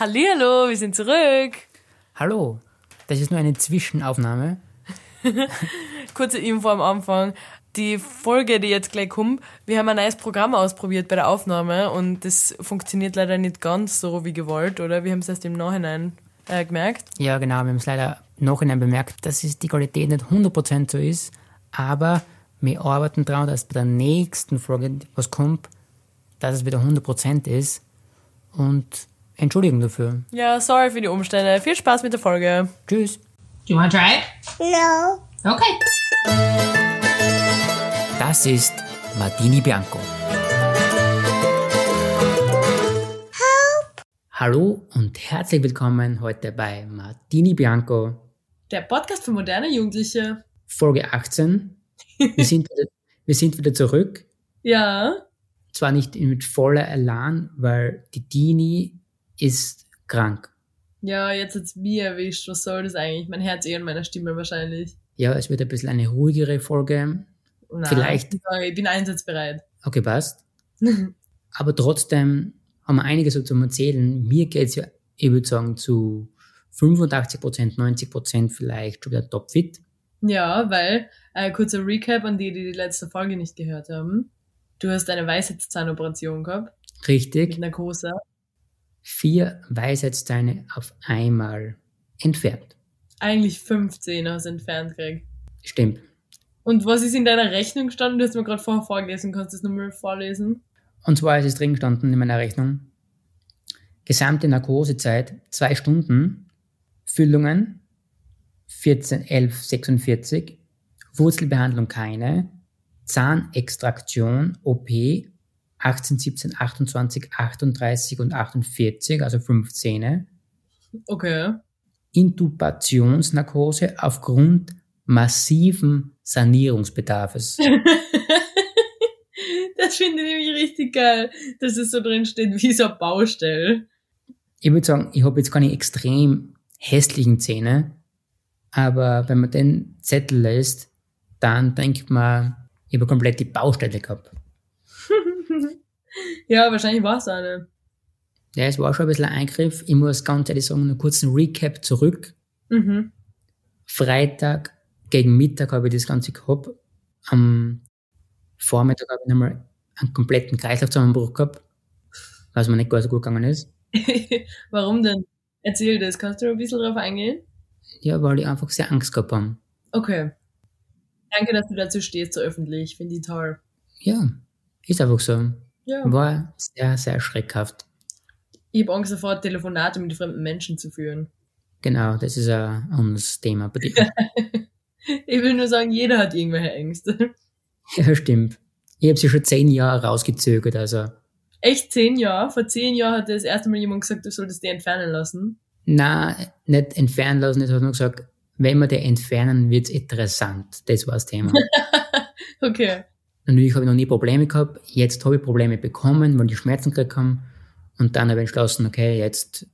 Hallihallo, wir sind zurück. Hallo, das ist nur eine Zwischenaufnahme. Kurze Info am Anfang. Die Folge, die jetzt gleich kommt, wir haben ein neues Programm ausprobiert bei der Aufnahme und das funktioniert leider nicht ganz so wie gewollt, oder? Wir haben es erst im Nachhinein äh, gemerkt. Ja, genau, wir haben es leider im Nachhinein bemerkt, dass es die Qualität nicht 100% so ist, aber wir arbeiten daran, dass bei der nächsten Folge, was kommt, dass es wieder 100% ist und Entschuldigung dafür. Ja, sorry für die Umstände. Viel Spaß mit der Folge. Tschüss. Do you want to try it? No. Okay. Das ist Martini Bianco. Hallo und herzlich willkommen heute bei Martini Bianco, Der Podcast für moderne Jugendliche. Folge 18. Wir sind wieder, wir sind wieder zurück. Ja. Zwar nicht mit voller Elan, weil die Dini ist krank. Ja, jetzt hat's mir erwischt. Was soll das eigentlich? Mein Herz eh in meiner Stimme wahrscheinlich. Ja, es wird ein bisschen eine ruhigere Folge. Nein, Vielleicht. Ich bin einsatzbereit. Okay, passt. Aber trotzdem haben wir einiges zum Erzählen. Mir geht's ja, ich würde sagen, zu 85 Prozent, 90 Prozent vielleicht schon wieder topfit. Ja, weil, äh, kurzer Recap an die, die die letzte Folge nicht gehört haben. Du hast eine Weisheitszahnoperation gehabt. Mit Richtig. Narkose. Vier Weisheitszähne auf einmal entfernt. Eigentlich 15 hast du entfernt gekriegt. Stimmt. Und was ist in deiner Rechnung gestanden? Du hast mir gerade vorher vorgelesen. Kannst du das nochmal vorlesen? Und zwar ist es drin gestanden in meiner Rechnung. Gesamte Narkosezeit zwei Stunden. Füllungen 14, 11, 46. Wurzelbehandlung keine. Zahnextraktion OP 18, 17, 28, 38 und 48, also fünf Zähne. Okay. Intubationsnarkose aufgrund massiven Sanierungsbedarfes. das finde ich nämlich richtig geil, dass es so drin steht, wie so eine Baustelle. ich würde sagen, ich habe jetzt keine extrem hässlichen Zähne, aber wenn man den Zettel lässt, dann denkt man, ich habe komplett die Baustelle gehabt. Ja, wahrscheinlich war es eine. Ja, es war schon ein bisschen ein Eingriff. Ich muss ganz ehrlich sagen, einen kurzen Recap zurück. Mhm. Freitag gegen Mittag habe ich das Ganze gehabt. Am Vormittag habe ich nochmal einen kompletten Kreislaufzusammenbruch gehabt, was mir nicht gar so gut gegangen ist. Warum denn? Erzähl das. Kannst du ein bisschen drauf eingehen? Ja, weil ich einfach sehr Angst gehabt habe. Okay. Danke, dass du dazu stehst, so öffentlich. Finde ich toll. Ja, ist einfach so. Ja. War sehr, sehr schreckhaft. Ich habe Angst davor, Telefonate mit fremden Menschen zu führen. Genau, das ist ein anderes Thema bei dir. Ich will nur sagen, jeder hat irgendwelche Ängste. ja, stimmt. Ich habe sie schon zehn Jahre rausgezögert, also Echt zehn Jahre? Vor zehn Jahren hat das erste Mal jemand gesagt, du solltest die entfernen lassen. na, nicht entfernen lassen, das hat nur gesagt, wenn wir die entfernen, wird's interessant. Das war das Thema. Okay. Natürlich habe ich noch nie Probleme gehabt, jetzt habe ich Probleme bekommen, weil die Schmerzen gekriegt haben und dann habe ich entschlossen, okay, jetzt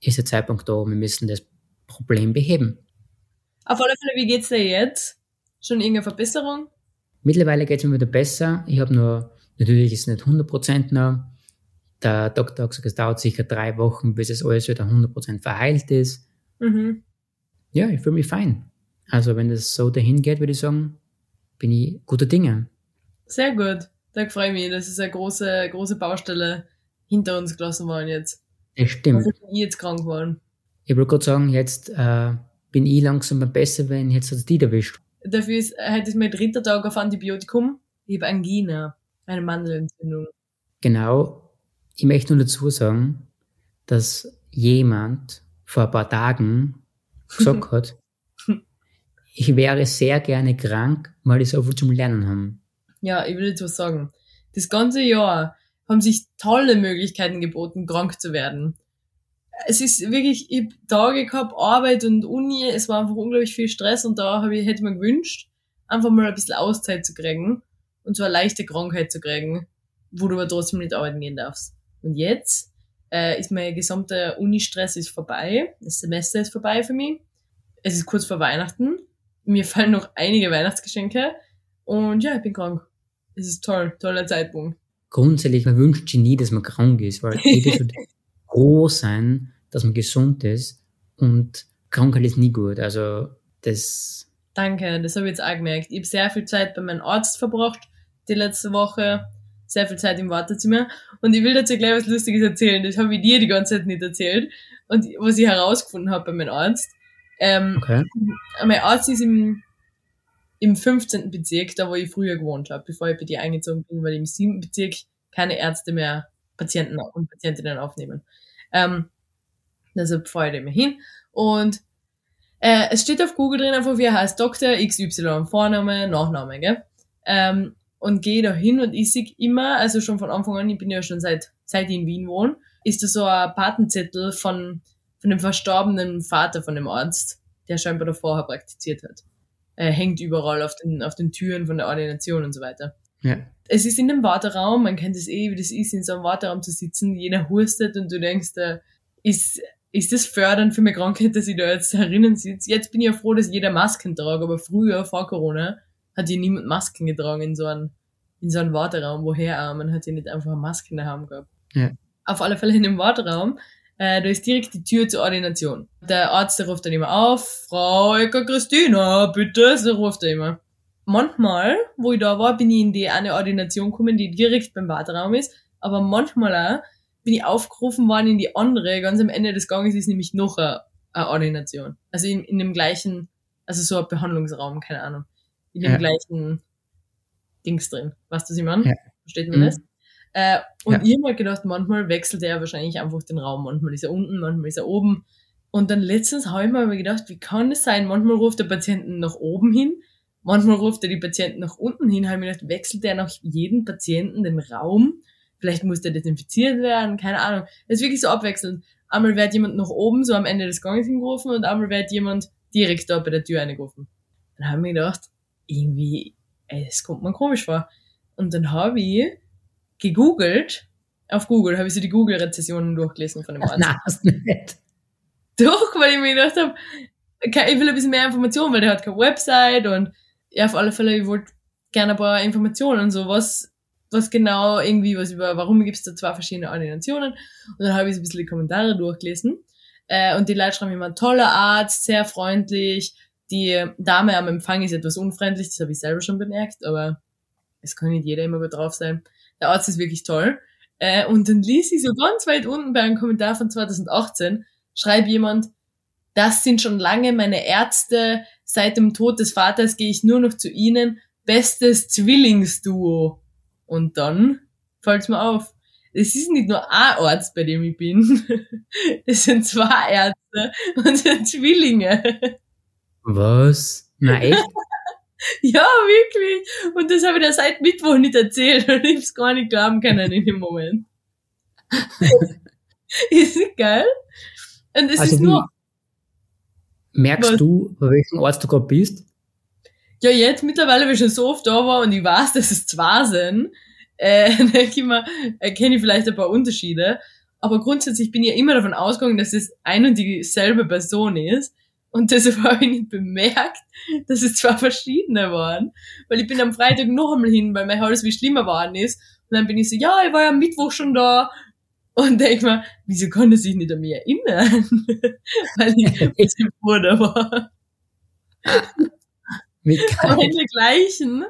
ist der Zeitpunkt da, wir müssen das Problem beheben. Auf alle Fälle, wie geht's dir jetzt? Schon irgendeine Verbesserung? Mittlerweile geht's mir wieder besser. Ich habe nur, natürlich ist es nicht 100% noch. Der Doktor hat gesagt, es dauert sicher drei Wochen, bis es alles wieder 100% verheilt ist. Mhm. Ja, ich fühle mich fein. Also wenn das so dahin geht, würde ich sagen, bin ich guter Dinge. Sehr gut. Da freue ich mich. Das ist eine große, große Baustelle hinter uns gelassen worden jetzt. Das stimmt. Also bin ich jetzt krank geworden. Ich wollte gerade sagen, jetzt äh, bin ich langsam mal besser, wenn jetzt hat die erwischt. Dafür ist, heute ist mein dritter Tag auf Antibiotikum. Ich habe Angina, eine Mandelentzündung. Genau. Ich möchte nur dazu sagen, dass jemand vor ein paar Tagen gesagt hat, ich wäre sehr gerne krank, weil ich so viel zum Lernen habe. Ja, ich will jetzt was sagen. Das ganze Jahr haben sich tolle Möglichkeiten geboten, krank zu werden. Es ist wirklich, ich Tage gehabt, Arbeit und Uni, es war einfach unglaublich viel Stress und da hab ich, hätte mir gewünscht, einfach mal ein bisschen Auszeit zu kriegen und eine leichte Krankheit zu kriegen, wo du aber trotzdem nicht arbeiten gehen darfst. Und jetzt äh, ist mein gesamter Uni-Stress ist vorbei, das Semester ist vorbei für mich. Es ist kurz vor Weihnachten, mir fallen noch einige Weihnachtsgeschenke und ja, ich bin krank. Es ist toll, toller Zeitpunkt. Grundsätzlich, man wünscht sich nie, dass man krank ist, weil jeder sollte froh sein, dass man gesund ist und Krankheit ist nie gut. Also das. Danke, das habe ich jetzt auch gemerkt. Ich habe sehr viel Zeit bei meinem Arzt verbracht die letzte Woche, sehr viel Zeit im Wartezimmer und ich will dazu gleich was Lustiges erzählen. Das habe ich dir die ganze Zeit nicht erzählt und was ich herausgefunden habe bei meinem Arzt. Ähm, okay. Mein Arzt ist im, im 15. Bezirk, da wo ich früher gewohnt habe, bevor ich bei dir eingezogen bin, weil im 7. Bezirk keine Ärzte mehr Patienten und Patientinnen aufnehmen. Ähm, deshalb fahre ich da immer hin. Und äh, es steht auf Google drin einfach, wie er heißt, Dr. XY, Vorname, Nachname, gell? Ähm, und gehe da hin und ich sehe immer, also schon von Anfang an, ich bin ja schon seit, seit ich in Wien wohne, ist da so ein Patenzettel von, von dem verstorbenen Vater von dem Arzt, der scheinbar da vorher praktiziert hat. Er hängt überall auf den, auf den Türen von der Ordination und so weiter. Ja. Es ist in dem Warteraum, man kennt es eh, wie das ist, in so einem Warteraum zu sitzen, jeder hustet und du denkst, da ist, ist das fördernd für meine Krankheit, dass ich da jetzt herinnen sitze? Jetzt bin ich ja froh, dass jeder Masken trage, aber früher, vor Corona, hat ja niemand Masken getragen in so einem, in so einem Warteraum, woher auch, man hat ja nicht einfach Masken daheim gehabt. Ja. Auf alle Fälle in dem Warteraum, äh, da ist direkt die Tür zur Ordination. Der Arzt, der ruft dann immer auf, Frau Ecker Christina, bitte, so ruft er immer manchmal, wo ich da war, bin ich in die eine Ordination gekommen, die direkt beim Warteraum ist, aber manchmal auch bin ich aufgerufen worden in die andere, ganz am Ende des Ganges ist nämlich noch eine, eine Ordination. Also in, in dem gleichen, also so ein Behandlungsraum, keine Ahnung. In dem ja. gleichen Dings drin. Weißt du, was ich meine? Ja. Versteht man mhm. das? Äh, und ja. ich habe mir gedacht, manchmal wechselt er wahrscheinlich einfach den Raum. Manchmal ist er unten, manchmal ist er oben. Und dann letztens habe ich mir gedacht, wie kann es sein? Manchmal ruft der Patienten nach oben hin, Manchmal ruft er die Patienten nach unten hin, habe ich gedacht, wechselt er nach jedem Patienten den Raum? Vielleicht muss der desinfiziert werden, keine Ahnung. Das ist wirklich so abwechselnd. Einmal wird jemand nach oben, so am Ende des Ganges hingerufen und einmal wird jemand direkt da bei der Tür eingerufen. Dann habe ich mir gedacht, irgendwie, ey, das kommt mir komisch vor. Und dann habe ich gegoogelt, auf Google habe ich so die Google-Rezessionen durchgelesen von dem Arzt. Nein, hast du nicht. Doch, weil ich mir gedacht habe, ich will ein bisschen mehr Informationen, weil der hat keine Website und ja, auf alle Fälle, ich wollte gerne ein paar Informationen und so, was, was genau irgendwie, was über, warum gibt es da zwei verschiedene Ordinationen? Und dann habe ich so ein bisschen die Kommentare durchgelesen. Äh, und die Leute schreiben immer, toller Arzt, sehr freundlich. Die Dame am Empfang ist etwas unfreundlich, das habe ich selber schon bemerkt, aber es kann nicht jeder immer gut drauf sein. Der Arzt ist wirklich toll. Äh, und dann ließ ich so ganz weit unten bei einem Kommentar von 2018, schreibt jemand, das sind schon lange meine Ärzte, Seit dem Tod des Vaters gehe ich nur noch zu ihnen. Bestes Zwillingsduo. Und dann fällt's mir auf. Es ist nicht nur ein Arzt, bei dem ich bin. Es sind zwei Ärzte und sind Zwillinge. Was? Nein. ja, wirklich. Und das habe ich dir seit Mittwoch nicht erzählt und ich hab's gar nicht glauben können in dem Moment. ist nicht geil? Und es also ist nur Merkst Was? du, bei welchem Ort du gerade bist? Ja, jetzt mittlerweile, weil ich schon so oft da war und ich weiß, dass es zwei sind, äh, denke ich mir, erkenne ich vielleicht ein paar Unterschiede. Aber grundsätzlich bin ich ja immer davon ausgegangen, dass es ein und dieselbe Person ist. Und deshalb habe ich nicht bemerkt, dass es zwei verschiedene waren. Weil ich bin am Freitag noch einmal hin, weil mein Hals wie schlimmer geworden ist. Und dann bin ich so, ja, ich war ja am Mittwoch schon da. Und denk mal, wieso konnte sich nicht an mich erinnern? Weil ich ein bisschen Bruder war. Aber in der gleichen,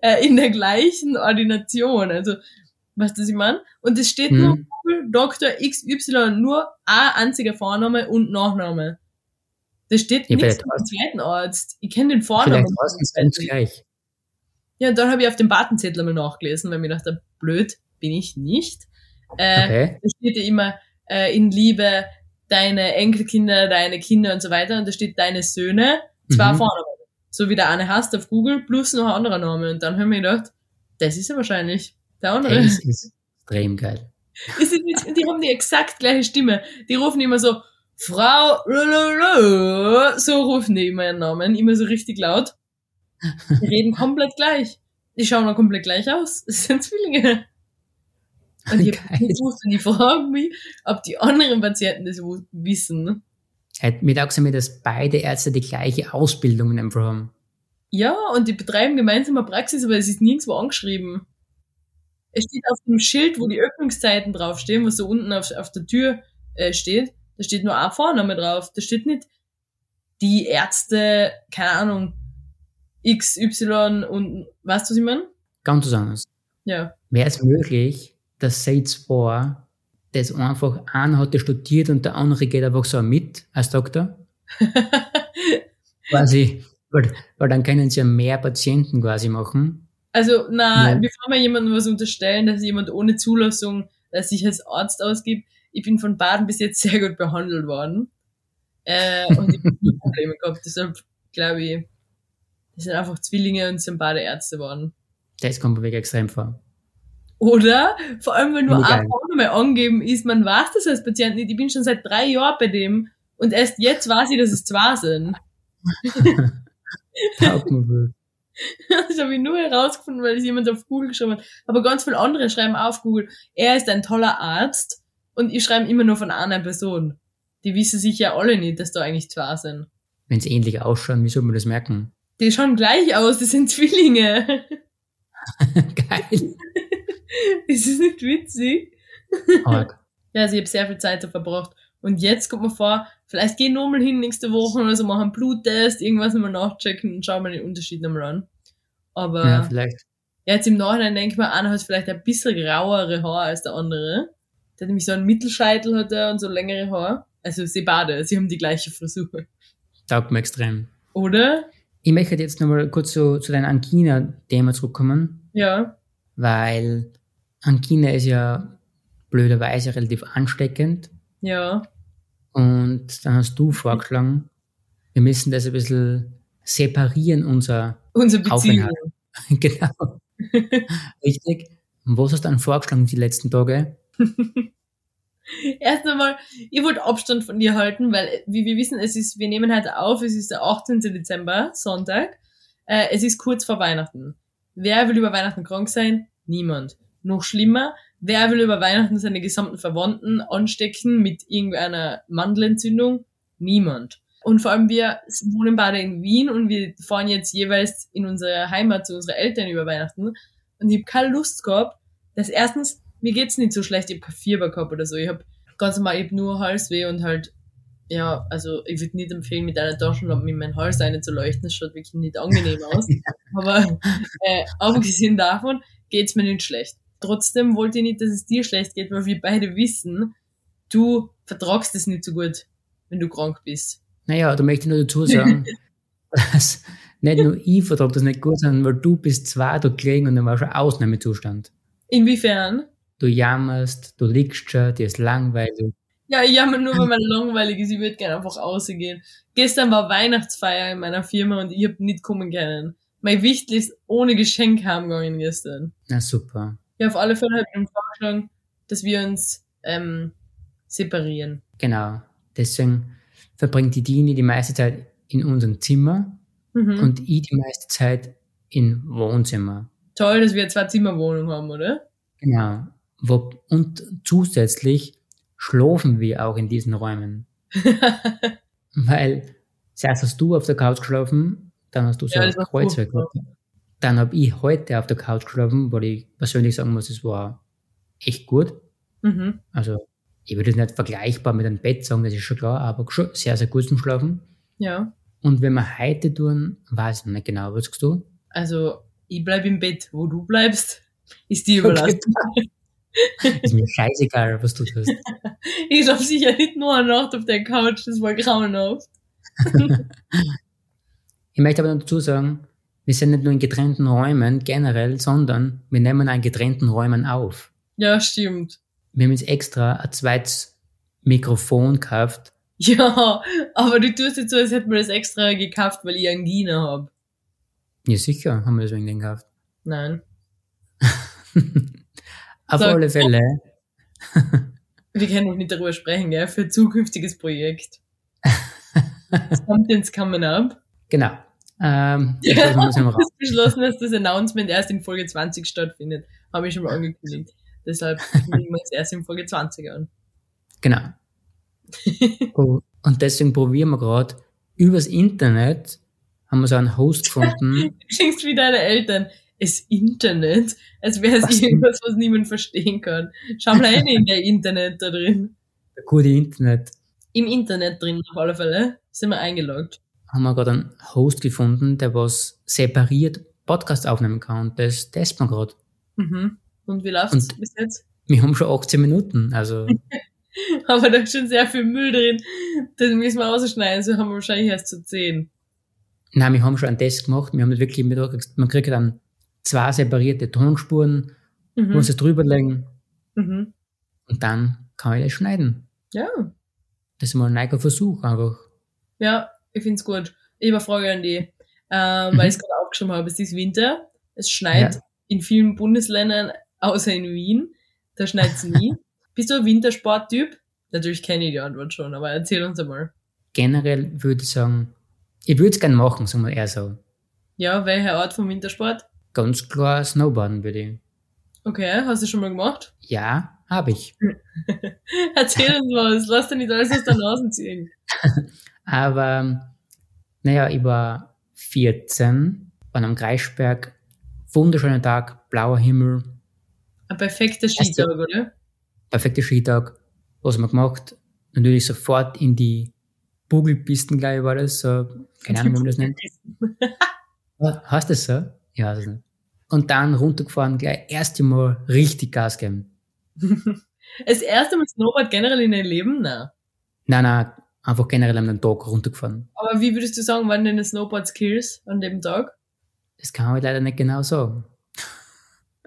äh, in der gleichen Ordination. Also, was das ich meine? Und es steht hm. nur Dr. XY, nur ein einziger Vorname und Nachname. Das steht ja, nichts vom zweiten Arzt. Ich kenne den Vornamen. Vielleicht ganz gleich. Ja, und dann habe ich auf dem Batenzettel mal nachgelesen, weil mir dachte, blöd bin ich nicht. Äh, okay. Da steht ja immer äh, in Liebe deine Enkelkinder, deine Kinder und so weiter. Und da steht deine Söhne, zwei mhm. vorne. So wie der eine hast auf Google, plus noch ein anderer Name. Und dann haben wir gedacht, das ist ja wahrscheinlich der andere. Das ist extrem geil. Ist nicht, die haben die exakt gleiche Stimme. Die rufen immer so, Frau, so rufen die immer ihren Namen, immer so richtig laut. Die reden komplett gleich. Die schauen auch komplett gleich aus. Das sind Zwillinge. Und ich habe gewusst und ich frage mich, ob die anderen Patienten das wissen. Mir dachte mir, dass beide Ärzte die gleiche Ausbildung in einfach haben. Ja, und die betreiben gemeinsam eine Praxis, aber es ist nirgendwo angeschrieben. Es steht auf dem Schild, wo die Öffnungszeiten draufstehen, was so unten auf, auf der Tür äh, steht, Da steht nur ein Vorname drauf. Da steht nicht die Ärzte, keine Ahnung, XY und weißt du, was ich meine? Ganz was anderes. Ja. Wäre es möglich, dass sie zwei das einfach, einer hat studiert und der andere geht einfach so mit als Doktor? quasi, weil, weil dann können sie ja mehr Patienten quasi machen. Also, na, Ja. bevor wir jemandem was unterstellen, dass jemand ohne Zulassung äh, sich als Arzt ausgibt, ich bin von Baden bis jetzt sehr gut behandelt worden. Äh, und ich habe nie Probleme gehabt. Deshalb glaube ich, das sind einfach Zwillinge und sind beide Ärzte geworden. Das kommt mir wirklich extrem vor. Oder? Vor allem, wenn nur Mega ein geil. Vorname angeben ist, man weiß das als Patient nicht. Ich bin schon seit drei Jahren bei dem und erst jetzt weiß ich, dass es zwei sind. Das habe ich nur herausgefunden, weil es jemand auf Google geschrieben hat. Aber ganz viele andere schreiben auf Google, er ist ein toller Arzt und ich schreibe immer nur von einer Person. Die wissen sich ja alle nicht, dass da eigentlich zwei sind. Wenn sie ähnlich ausschauen, wie soll man das merken? Die schauen gleich aus, das sind Zwillinge. Geil. ist das nicht witzig? Arg. Ja, also ich habe sehr viel Zeit da verbracht. Und jetzt kommt mir vor, vielleicht gehen wir nochmal hin nächste Woche oder so, machen einen Bluttest, irgendwas nochmal nachchecken und schauen wir den Unterschied nochmal an. Aber Ja, vielleicht. jetzt im Nachhinein denke ich mir, einer hat vielleicht ein bisschen grauere Haare als der andere. Der hat nämlich so einen Mittelscheitel hat er und so längere Haare. Also sie beide, sie haben die gleiche Frisur. Taugt mir extrem. Oder? Ich möchte jetzt nochmal kurz zu, zu deinem Angina-Thema zurückkommen, Ja. weil Angina ist ja blöderweise relativ ansteckend. Ja. Und dann hast du vorgeschlagen, wir müssen das ein bisschen separieren, unser Unsere Beziehung. Aufenthalt. Genau. Richtig. Und was hast du dann vorgeschlagen die letzten Tage? Erst einmal, ich wollte Abstand von dir halten, weil, wie wir wissen, es ist, wir nehmen heute auf, es ist der 18. Dezember, Sonntag. Äh, es ist kurz vor Weihnachten. Wer will über Weihnachten krank sein? Niemand. Noch schlimmer, wer will über Weihnachten seine gesamten Verwandten anstecken mit irgendeiner Mandelentzündung? Niemand. Und vor allem wir wohnen beide in Wien und wir fahren jetzt jeweils in unsere Heimat zu unseren Eltern über Weihnachten. Und ich habe keine Lust gehabt, dass erstens, mir geht's nicht so schlecht, ich habe kein Fieber gehabt oder so. Ich habe ganz normal, ich hab nur Halsweh und halt, ja, also ich würde nicht empfehlen, mit einer Taschenlampe in meinen Hals reinzuleuchten. Das schaut wirklich nicht angenehm aus. Aber äh, abgesehen davon geht's mir nicht schlecht. Trotzdem wollte ich nicht, dass es dir schlecht geht, weil wir beide wissen, du vertragst es nicht so gut, wenn du krank bist. Naja, da möchte ich nur dazu sagen, dass nicht nur ich vertrage das nicht gut, sondern weil du bist zwei da gelegen und dann war schon Ausnahmezustand. Inwiefern? Du jammerst, du liegst schon, dir ist langweilig. Ja, ich jammer nur, weil man langweilig ist. Ich würde gerne einfach rausgehen. Gestern war Weihnachtsfeier in meiner Firma und ich hab nicht kommen können. Mein Wichtel ist ohne Geschenk heimgegangen gestern. Na super. Ja, auf alle Fälle habe ich ihm vorgeschlagen, dass wir uns ähm, separieren. Genau. Deswegen verbringt die Dini die meiste Zeit in unserem Zimmer Mhm. und ich die meiste Zeit im Wohnzimmer. Toll, dass wir zwei Zimmerwohnung haben, oder? Genau. Wo, und zusätzlich schlafen wir auch in diesen Räumen. Weil zuerst hast du auf der Couch geschlafen, dann hast du so Ja, ein gehabt. Dann habe ich heute auf der Couch geschlafen, weil ich persönlich sagen muss, es war echt gut. mhm. Also ich würde es nicht vergleichbar mit einem Bett sagen, das ist schon klar, aber schon sehr, sehr gut zum Schlafen. Ja. Und wenn wir heute tun, weiß ich nicht genau, was sagst du? Also, ich bleib im Bett. Wo du bleibst, ist dir überlassen. Ist mir scheißegal, was du tust. Ich schlaf sicher nicht nur eine Nacht auf der Couch, das war grauenhaft. Ich möchte aber noch dazu sagen, wir sind nicht nur in getrennten Räumen generell, sondern wir nehmen an getrennten Räumen auf. Ja, stimmt. Wir haben jetzt extra ein zweites Mikrofon gekauft. Ja, aber du tust jetzt so, als hätten wir das extra gekauft, weil ich Angina hab. Ja, sicher, haben wir das wegen den gekauft. Nein. Auf alle Fälle, Wir können noch nicht darüber sprechen, gell? Für ein zukünftiges Projekt. Something's coming up. genau. Ähm, Ja, das beschlossen, dass das Announcement erst in Folge 20 stattfindet. Habe ich schon mal angekündigt. Deshalb kündigen wir es erst in Folge 20 an. Genau. Und deswegen probieren wir gerade übers Internet, haben wir so einen Host gefunden. Du klingst wie deine Eltern. Es Internet, als wäre es irgendwas, was niemand verstehen kann. Schau mal rein in der Internet da drin. der gute Internet. Im Internet drin, auf alle Fälle. Sind wir eingeloggt. Haben wir gerade einen Host gefunden, der was separiert Podcast aufnehmen kann. Und das testen wir gerade. Mhm. Und wie läuft's Und- bis jetzt? Wir haben schon 18 Minuten. Also, Aber da ist schon sehr viel Müll drin. Das müssen wir rausschneiden, so haben wir wahrscheinlich erst zu 10. nein, wir haben schon einen Test gemacht. Wir haben wirklich, mit, man kriegt dann zwei separierte Tonspuren, Mhm. muss es drüberlegen Mhm. und dann kann ich das schneiden. Ja. Das ist mal ein neuer Versuch einfach. Ja, ich find's gut. Ich habe eine Frage an die, ähm, Mhm. weil ich es gerade aufgeschrieben habe. Es ist Winter, es schneit Ja. in vielen Bundesländern, außer in Wien. Da schneit's nie. Bist du ein Wintersporttyp? Natürlich kenne ich die Antwort schon, aber erzähl uns einmal. Generell würde ich sagen, ich würde es gerne machen, sagen wir eher so. Ja, welche Art von Wintersport? Ganz klar Snowboarden würde ich. Okay, hast du schon mal gemacht? Ja, habe ich. Erzähl uns was, lass dir nicht alles aus der Nase ziehen. Aber, naja, ich war 14 an einem Kreisberg, wunderschöner Tag, blauer Himmel, Ein perfekter Hast du- Skitag, oder? perfekter Skitag. Was haben wir gemacht? Natürlich sofort in die Bugelpisten, glaube ich, war das. So, keine Ahnung, wie man das nennt. Was, Heißt das so? Ja, weiß ich nicht. Und dann runtergefahren, gleich erste Mal richtig Gas geben. Das erste Mal Snowboard generell in deinem Leben? Nein. Nein, nein, einfach generell an einem Tag runtergefahren. Aber wie würdest du sagen, waren deine Snowboard-Skills an dem Tag? Das kann ich leider nicht genau sagen.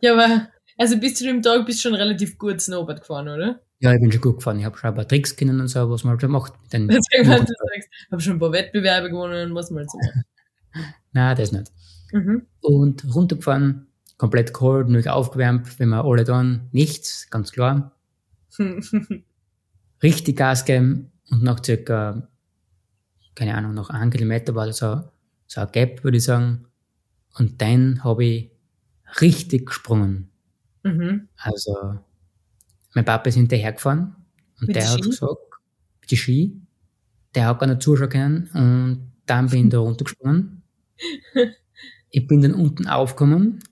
Ja, aber, also bis zu dem Tag bist du schon relativ gut Snowboard gefahren, oder? Ja, ich bin schon gut gefahren. Ich habe schon ein paar Tricks kennen und so, was man halt schon macht. Den Deswegen, wenn du sagst, hab schon ein paar Wettbewerbe gewonnen, was man halt so macht. Nein, das nicht. Mhm. Und runtergefahren, komplett kalt, nicht aufgewärmt, wenn wir alle dann nichts, ganz klar. Richtig Gas geben und nach circa, keine Ahnung, nach einem Kilometer war das so, so ein Gap, würde ich sagen. Und dann habe ich richtig gesprungen. mhm. Also, mein Papa ist hinterhergefahren und Mit der hat Ski? gesagt, mit die Ski, der hat gar nicht zuschauen können und dann bin ich da runtergesprungen. Ich bin dann unten aufgekommen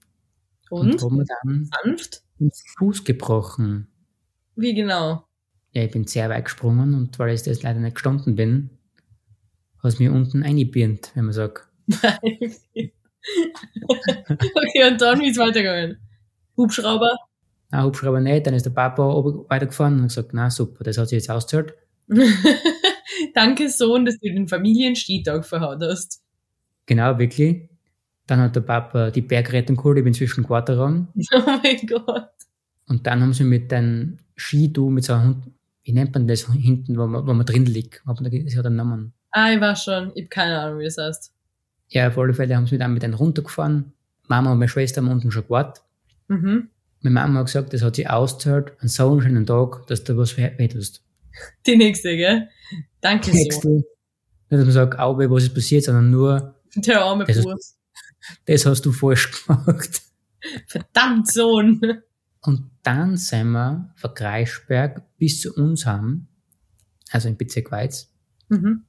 und, Und? habe mir dann Sanft? den Fuß gebrochen. Wie genau? Ja, ich bin sehr weit gesprungen und weil ich das leider nicht gestanden bin, hat es mir unten eingebirnt, wenn man sagt. okay, und dann wie ist weitergegangen? Hubschrauber? Ah, Hubschrauber nicht, dann ist der Papa weitergefahren und hat gesagt, na super, das hat sich jetzt ausgezahlt. Danke, Sohn, dass du den Familienskitag verhaut hast. Genau, wirklich. Dann hat der Papa die Bergrettung geholt, ich bin zwischen Quarterraum. Oh mein Gott. Und dann haben sie mit den Skidu, mit so einem Hund, wie nennt man das hinten, wo man, wo man drin liegt? Das hat einen Namen. Ah, ich weiß schon. Ich hab keine Ahnung, wie das heißt. Ja, auf alle Fälle haben sie dann mit denen runtergefahren. Mama und meine Schwester haben unten schon gewartet. Mhm. Meine Mama hat gesagt, das hat sie ausgezahlt, an so einem schönen Tag, dass du was wehtust. Die nächste, gell? Danke, Sohn. Nächste. Nicht, dass man sagt, Auwe, was ist passiert, sondern nur, Der arme Burs. Das hast du falsch gemacht. Verdammt, Sohn. Und dann sind wir von Kreisberg bis zu uns haben, also im Bezirk Weiz, Mhm.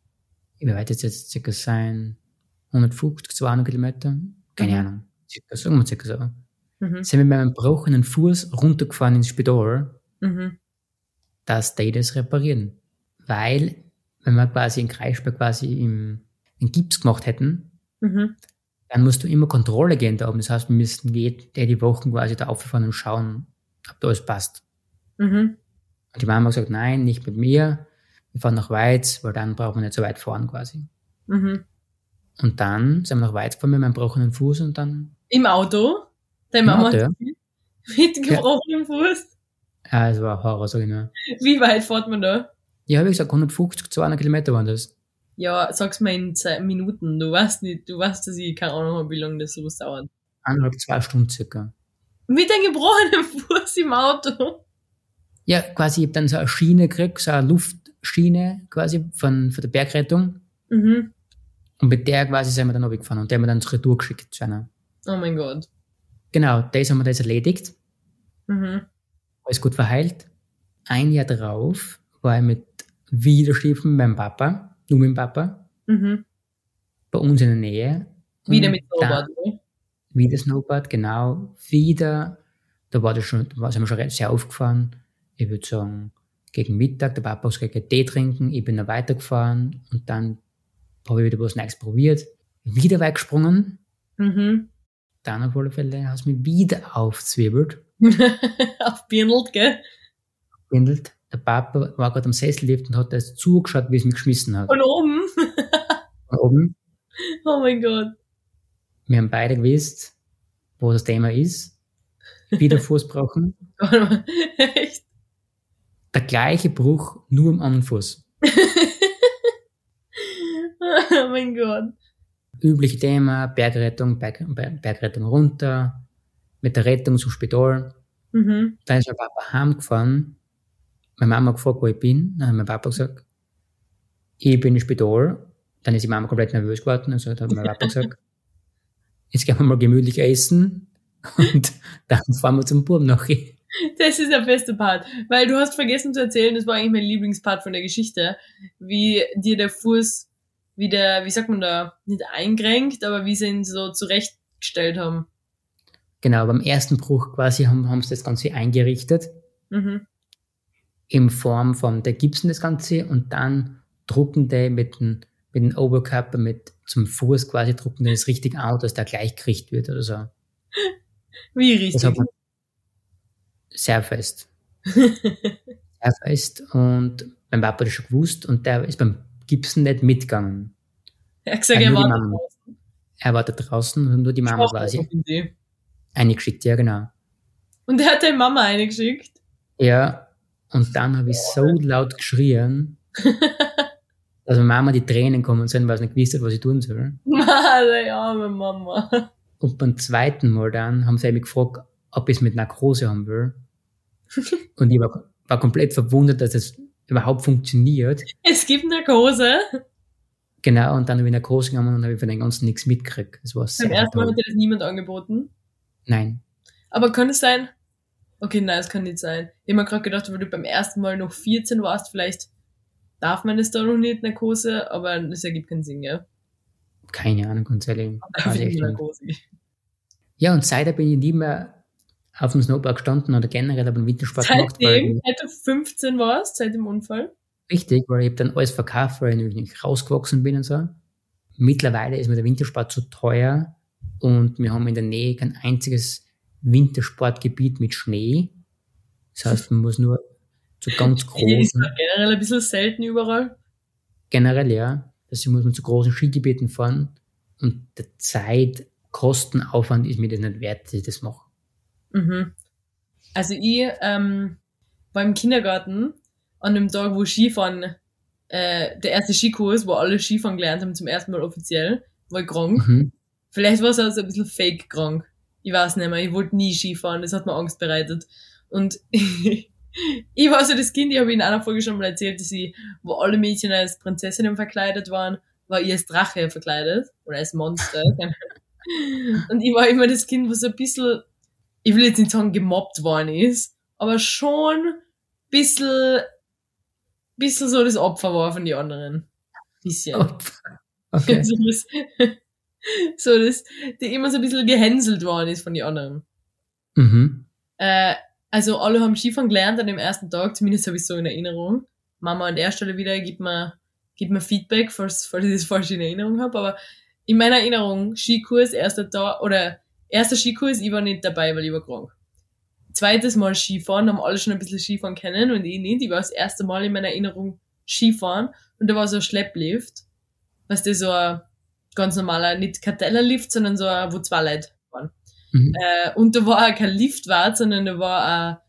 wie weit jetzt jetzt circa sein? 150, 200 Kilometer? Keine Mhm. Ahnung. Circa, sagen wir circa so. Mhm. Sind wir mit meinem gebrochenen Fuß runtergefahren ins Spital, Mhm. dass die das reparieren. Weil, wenn wir quasi in Kreisberg quasi im, in Gips gemacht hätten, Mhm. Dann musst du immer Kontrolle gehen da oben. Das heißt, wir müssten jede Wochen quasi da auffahren und schauen, ob da alles passt. Mhm. Und die Mama hat gesagt, nein, nicht mit mir. Wir fahren nach Weiz, weil dann brauchen wir nicht so weit fahren quasi. Mhm. Und dann sind wir nach Weiz gefahren mit meinem gebrochenen Fuß und dann, Im Auto? Deine Mama Auto, hat mit gebrochenem Fuß? ja, es war Horror, sag ich nur. Wie weit fährt man da? Ja, habe ich gesagt, 150, 200 Kilometer waren das. Ja, sag's mal in zwei Minuten. Du weißt nicht, du weißt, dass ich keine Ahnung habe, wie lange das sowas dauert. Eineinhalb, zwei Stunden circa. Mit einem gebrochenen Fuß im Auto? Ja, quasi, ich habe dann so eine Schiene gekriegt, so eine Luftschiene quasi von, von der Bergrettung. Mhm. Und mit der quasi sind wir dann runtergefahren und der haben wir dann zur Retour geschickt zu einer. Oh mein Gott. Genau, das haben wir das erledigt. Mhm. Alles gut verheilt. Ein Jahr darauf war ich mit mit meinem Papa, nur mit dem Papa, Mhm. bei uns in der Nähe. Wieder mit Snowboard, oder? Wieder Snowboard, genau. Wieder, da war das schon, da sind wir schon sehr aufgefahren. Ich würde sagen, gegen Mittag, der Papa hat gesagt, Tee trinken, ich bin dann weitergefahren und dann habe ich wieder was Neues probiert, wieder weggesprungen, Mhm. dann auf alle Fälle hast du mich wieder aufzwiebelt, Auf Birnelt, gell? bindelt. Der Papa war gerade am Sessellift und hat erst zugeschaut, wie es mich geschmissen hat. Von oben. Von oben. Oh mein Gott. Wir haben beide gewusst, wo das Thema ist. Wieder Fuß brauchen. Echt? Der gleiche Bruch, nur am anderen Fuß. Oh mein Gott. Übliche Thema, Bergrettung, Berg, Berg, Bergrettung runter, mit der Rettung zum Spital. Mhm. Dann ist mein Papa heimgefahren. Meine Mama gefragt, wo ich bin. Dann hat mein Papa gesagt, ich bin im Spital. Dann ist die Mama komplett nervös geworden. Also hat mein Papa gesagt, jetzt gehen wir mal gemütlich essen und dann fahren wir zum Buben nachher. Das ist der beste Part. Weil du hast vergessen zu erzählen, das war eigentlich mein Lieblingspart von der Geschichte, wie dir der Fuß wieder, wie sagt man da, nicht eingerenkt, aber wie sie ihn so zurechtgestellt haben. Genau, beim ersten Bruch quasi haben, haben sie das Ganze eingerichtet. Mhm. In Form von, der gipsen das Ganze und dann drucken die mit dem, mit dem Oberkörper mit zum Fuß quasi drucken die das richtig out, dass der gleich gekriegt wird oder so. Wie richtig. Sehr fest. Sehr fest und mein Papa hat das schon gewusst und der ist beim Gipsen nicht mitgegangen. er hat gesagt, er war Mama. Er war da draußen und nur die Mama quasi eingeschickt, ja genau. Und er hat deine Mama eingeschickt. Ja, und dann habe ich so laut geschrien, dass meine Mama die Tränen kommen sind, weil sie nicht gewusst hat, was ich tun soll. Meine arme Mama. Und beim zweiten Mal dann haben sie mich gefragt, ob ich es mit Narkose haben will. Und ich war, war komplett verwundert, dass es überhaupt funktioniert. Es gibt Narkose. Genau, und dann habe ich Narkose genommen und habe von den ganzen nichts mitgekriegt. Das war Beim ersten Mal hat dir das niemand angeboten. Nein. Aber kann es sein? Okay, nein, es kann nicht sein. Ich habe mir gerade gedacht, weil du beim ersten Mal noch 14 warst, vielleicht darf man das da noch nicht, Narkose, aber das ergibt keinen Sinn, ja. Keine Ahnung, ganz ehrlich. Nicht nicht. Narkose. Ja, und seitdem bin ich nie mehr auf dem Snowboard gestanden oder generell auf dem Wintersport gemacht, weil Seitdem, seit du 15 warst, seit dem Unfall. Richtig, weil ich dann alles verkauft, weil ich nämlich rausgewachsen bin und so. Mittlerweile ist mir der Wintersport zu teuer und wir haben in der Nähe kein einziges Wintersportgebiet mit Schnee. Das heißt, man muss nur zu ganz ist großen, man generell ein bisschen selten überall. generell ja, deswegen muss man zu großen Skigebieten fahren und der Zeit, Kostenaufwand ist mir das nicht wert, dass ich das mache. Mhm. Also ich ähm, war im Kindergarten an dem Tag, wo Skifahren, äh, der erste Skikurs, wo alle Skifahren gelernt haben zum ersten Mal offiziell, war ich krank. Mhm. Vielleicht war es also ein bisschen fake krank. Ich weiß nicht mehr, ich wollte nie Skifahren, das hat mir Angst bereitet. Und ich war so das Kind, ich habe in einer Folge schon mal erzählt, dass ich, wo alle Mädchen als Prinzessinnen verkleidet waren, war ich als Drache verkleidet oder als Monster. Und ich war immer das Kind, was so ein bisschen, ich will jetzt nicht sagen gemobbt worden ist, aber schon ein bisschen, bisschen so das Opfer war von den anderen. Bisschen. Oh, Okay. So das, so das, die immer so ein bisschen gehänselt worden ist von den anderen. Mhm. Äh, also alle haben Skifahren gelernt an dem ersten Tag, zumindest habe ich so in Erinnerung. Mama an der Stelle wieder, gib mir, gib mir Feedback, falls, falls ich das falsch in Erinnerung habe. Aber in meiner Erinnerung, Skikurs, erster Tag, oder erster Skikurs, ich war nicht dabei, weil ich war krank. Zweites Mal Skifahren, haben alle schon ein bisschen Skifahren kennen und ich nicht. Ich war das erste Mal in meiner Erinnerung Skifahren und da war so ein Schlepplift. Weißt du, so ein ganz normaler, nicht Kartellerlift, sondern so ein, wo zwei Leute waren. Mhm. Äh, und da war auch kein Liftwart, sondern da war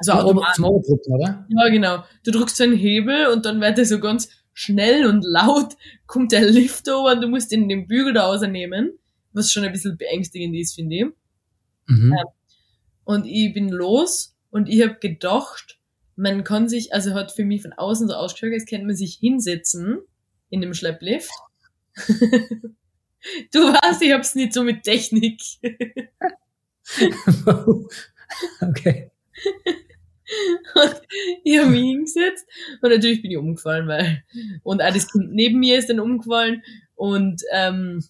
so ein Automat. zum Oberdrucken, oder? Ja, genau. Du drückst so einen Hebel und dann wird er so ganz schnell und laut kommt der Lift over und du musst den, den Bügel da rausnehmen, was schon ein bisschen beängstigend ist, finde ich. Mhm. Ja. Und ich bin los und ich habe gedacht, man kann sich, also hat für mich von außen so ausgeschaut, als könnte man sich hinsetzen in dem Schlepplift. du weißt, ich hab's nicht so mit Technik. okay. Und ich habe mich hingesetzt und natürlich bin ich umgefallen, weil und auch das Kind neben mir ist dann umgefallen und ähm,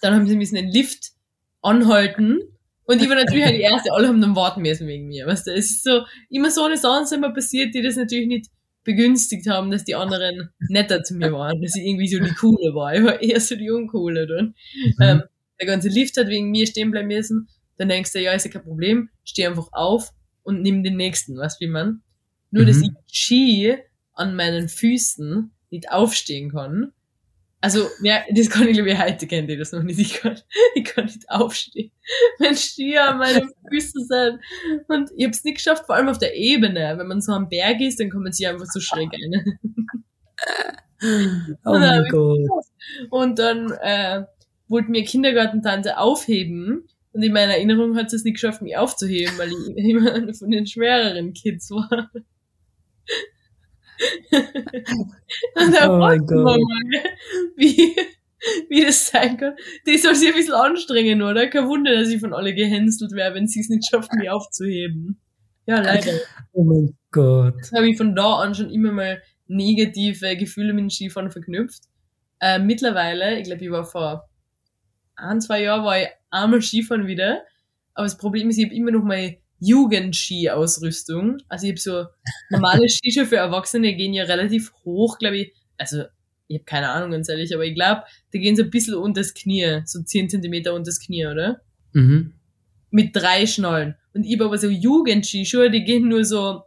dann haben sie müssen den Lift anhalten Und ich war natürlich halt die Erste, alle haben dann warten müssen wegen mir. Weißt du, es ist so, immer so eine Sache immer passiert, die das natürlich nicht begünstigt haben, dass die anderen netter zu mir waren, dass ich irgendwie so die Coole war. Ich war eher so die Uncoole dann. Mhm. Ähm, der ganze Lift hat wegen mir stehen bleiben müssen. Dann denkst du, ja, ist ja kein Problem, steh einfach auf und nimm den nächsten, weißt du, wie man? Nur, mhm. dass ich Ski an meinen Füßen nicht aufstehen kann. Also, ja, das kann ich, glaube ich, heute kennt ihr das noch nicht. Ich kann, ich kann nicht aufstehen, wenn Ski an meinen Füßen sind. Und ich habe es nicht geschafft, vor allem auf der Ebene. Wenn man so am Berg ist, dann kommen sie einfach so schräg ein. oh mein Gott. Und dann äh, wollte mir Kindergartentante aufheben. Und in meiner Erinnerung hat sie es nicht geschafft, mich aufzuheben, weil ich immer von den schwereren Kids war. Und da oh mein Gott. Mal, wie, wie das sein kann. Die soll sich ein bisschen anstrengen, oder? Kein Wunder, dass ich von alle gehänselt wäre, wenn sie es nicht schaffen, mich aufzuheben. Ja, leider. Oh mein Gott. Das habe ich von da an schon immer mal negative Gefühle mit dem Skifahren verknüpft. Äh, mittlerweile, ich glaube, ich war vor ein, zwei Jahren, war ich einmal Skifahren wieder. Aber das Problem ist, ich habe immer noch meine Jugendski-Ausrüstung. Also ich habe so normale Skischuhe für Erwachsene gehen ja relativ hoch, glaube ich. Also ich habe keine Ahnung, ganz ehrlich, aber ich glaube, die gehen so ein bisschen unter das Knie, so 10 Zentimeter unter das Knie, oder? Mhm. Mit drei Schnallen. Und ich habe aber so Jugendskischuhe, die gehen nur so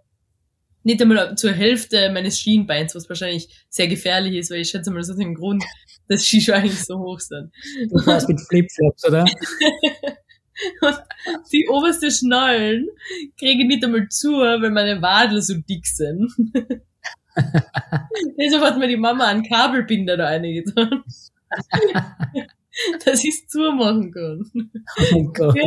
nicht einmal zur Hälfte meines Schienbeins, was wahrscheinlich sehr gefährlich ist, weil ich schätze mal, das ist den Grund, dass Skischuhe eigentlich so hoch sind. Du warst mit Flipflops, oder? Und die oberste Schnallen kriege ich nicht einmal zu, weil meine Wadel so dick sind. Deshalb hat mir die Mama einen Kabelbinder da reingetan. dass ich es zumachen kann. Oh Gott.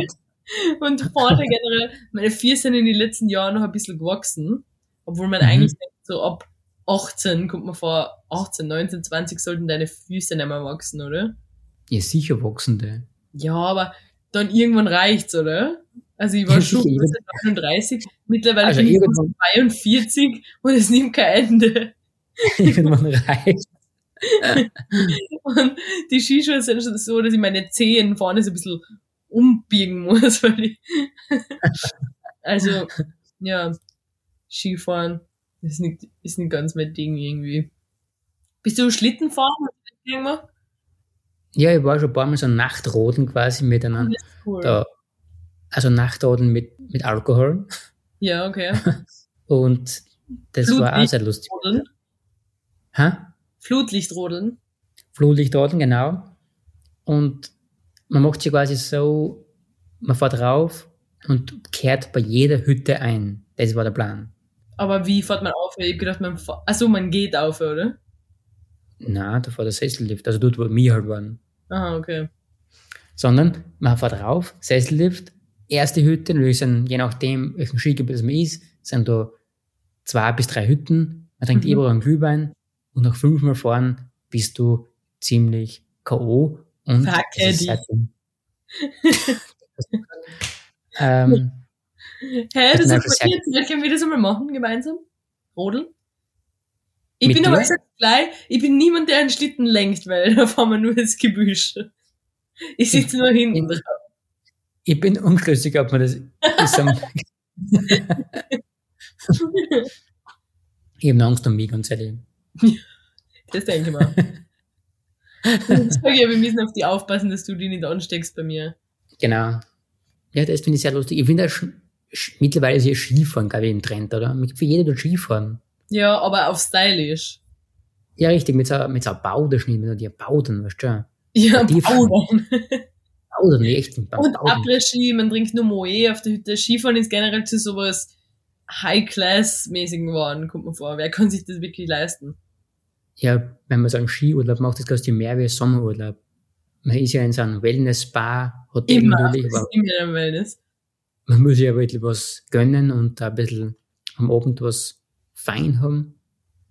Und vorne generell, meine vier sind in den letzten Jahren noch ein bisschen gewachsen. Obwohl man mhm. eigentlich denkt, so ab 18 kommt man vor, 18, 19, 20 sollten deine Füße nicht mehr wachsen, oder? Ja, sicher wachsende. Ja, aber dann irgendwann reicht's, oder? Also ich war schon 39, mittlerweile also bin ich 42 und es nimmt kein Ende. Irgendwann reicht. und die Skischuhe sind schon so, dass ich meine Zehen vorne so ein bisschen umbiegen muss, weil ich also, ja, Skifahren ist nicht, ist nicht ganz mein Ding irgendwie. Bist du Schlittenfahren? Ja, ich war schon ein paar Mal so Nachtroden quasi mit einer, cool. da, also Nachtroden mit, mit Alkohol. Ja, okay. Und das war auch sehr lustig. Hä? Flutlichtrodeln. Flutlichtrodeln, genau. Und man macht sich quasi so, man fährt rauf und kehrt bei jeder Hütte ein. Das war der Plan. Aber wie fährt man auf? Ich hab gedacht, man fährt, achso, man geht auf, oder? Na, da fährt der Sessellift, also dort, wo wir halt waren. Aha, okay. Sondern man fährt rauf, Sessellift, erste Hütte, natürlich sind, je nachdem, welchen Skigebiet es man ist, sind da zwei bis drei Hütten, man trinkt mhm. überall einen Glühwein und nach fünfmal fahren bist du ziemlich K.O. und halt, ähm, Hä, hey, das ist passiert, können wir das einmal machen, gemeinsam? Rodeln? Ich bin dir? aber gesagt gleich, ich bin niemand, der einen Schlitten lenkt, weil da fahren wir nur ins Gebüsch. Ich sitze nur hinten drauf. Ich bin unschlüssig, ob man das ist. ich habe Angst um mich, ganz ehrlich. Das denke ich mal. Ja, wir müssen auf die aufpassen, dass du die nicht ansteckst bei mir. Genau. Ja, das finde ich sehr lustig. Ich finde mittlerweile ist ja Skifahren, glaube ich, im Trend, oder? Für jeder tut Skifahren. Ja, aber auf stylisch. Ja, richtig, mit so, mit so Bauderschnitt, mit so die Bauden, weißt du? Ja, Bauden. Bauden, echt. Und Après-Ski, man trinkt nur Moe auf der Hütte. Skifahren ist generell zu sowas High-Class-mäßigen geworden, kommt man vor. Wer kann sich das wirklich leisten? Ja, wenn man so einen Skiurlaub macht, das kostet mehr wie ein Sommerurlaub. Man ist ja in so einem Wellness-Spa, Hotel immer, natürlich. Aber immer im Wellness. Man muss ja wirklich was gönnen und ein bisschen am Abend was fein haben.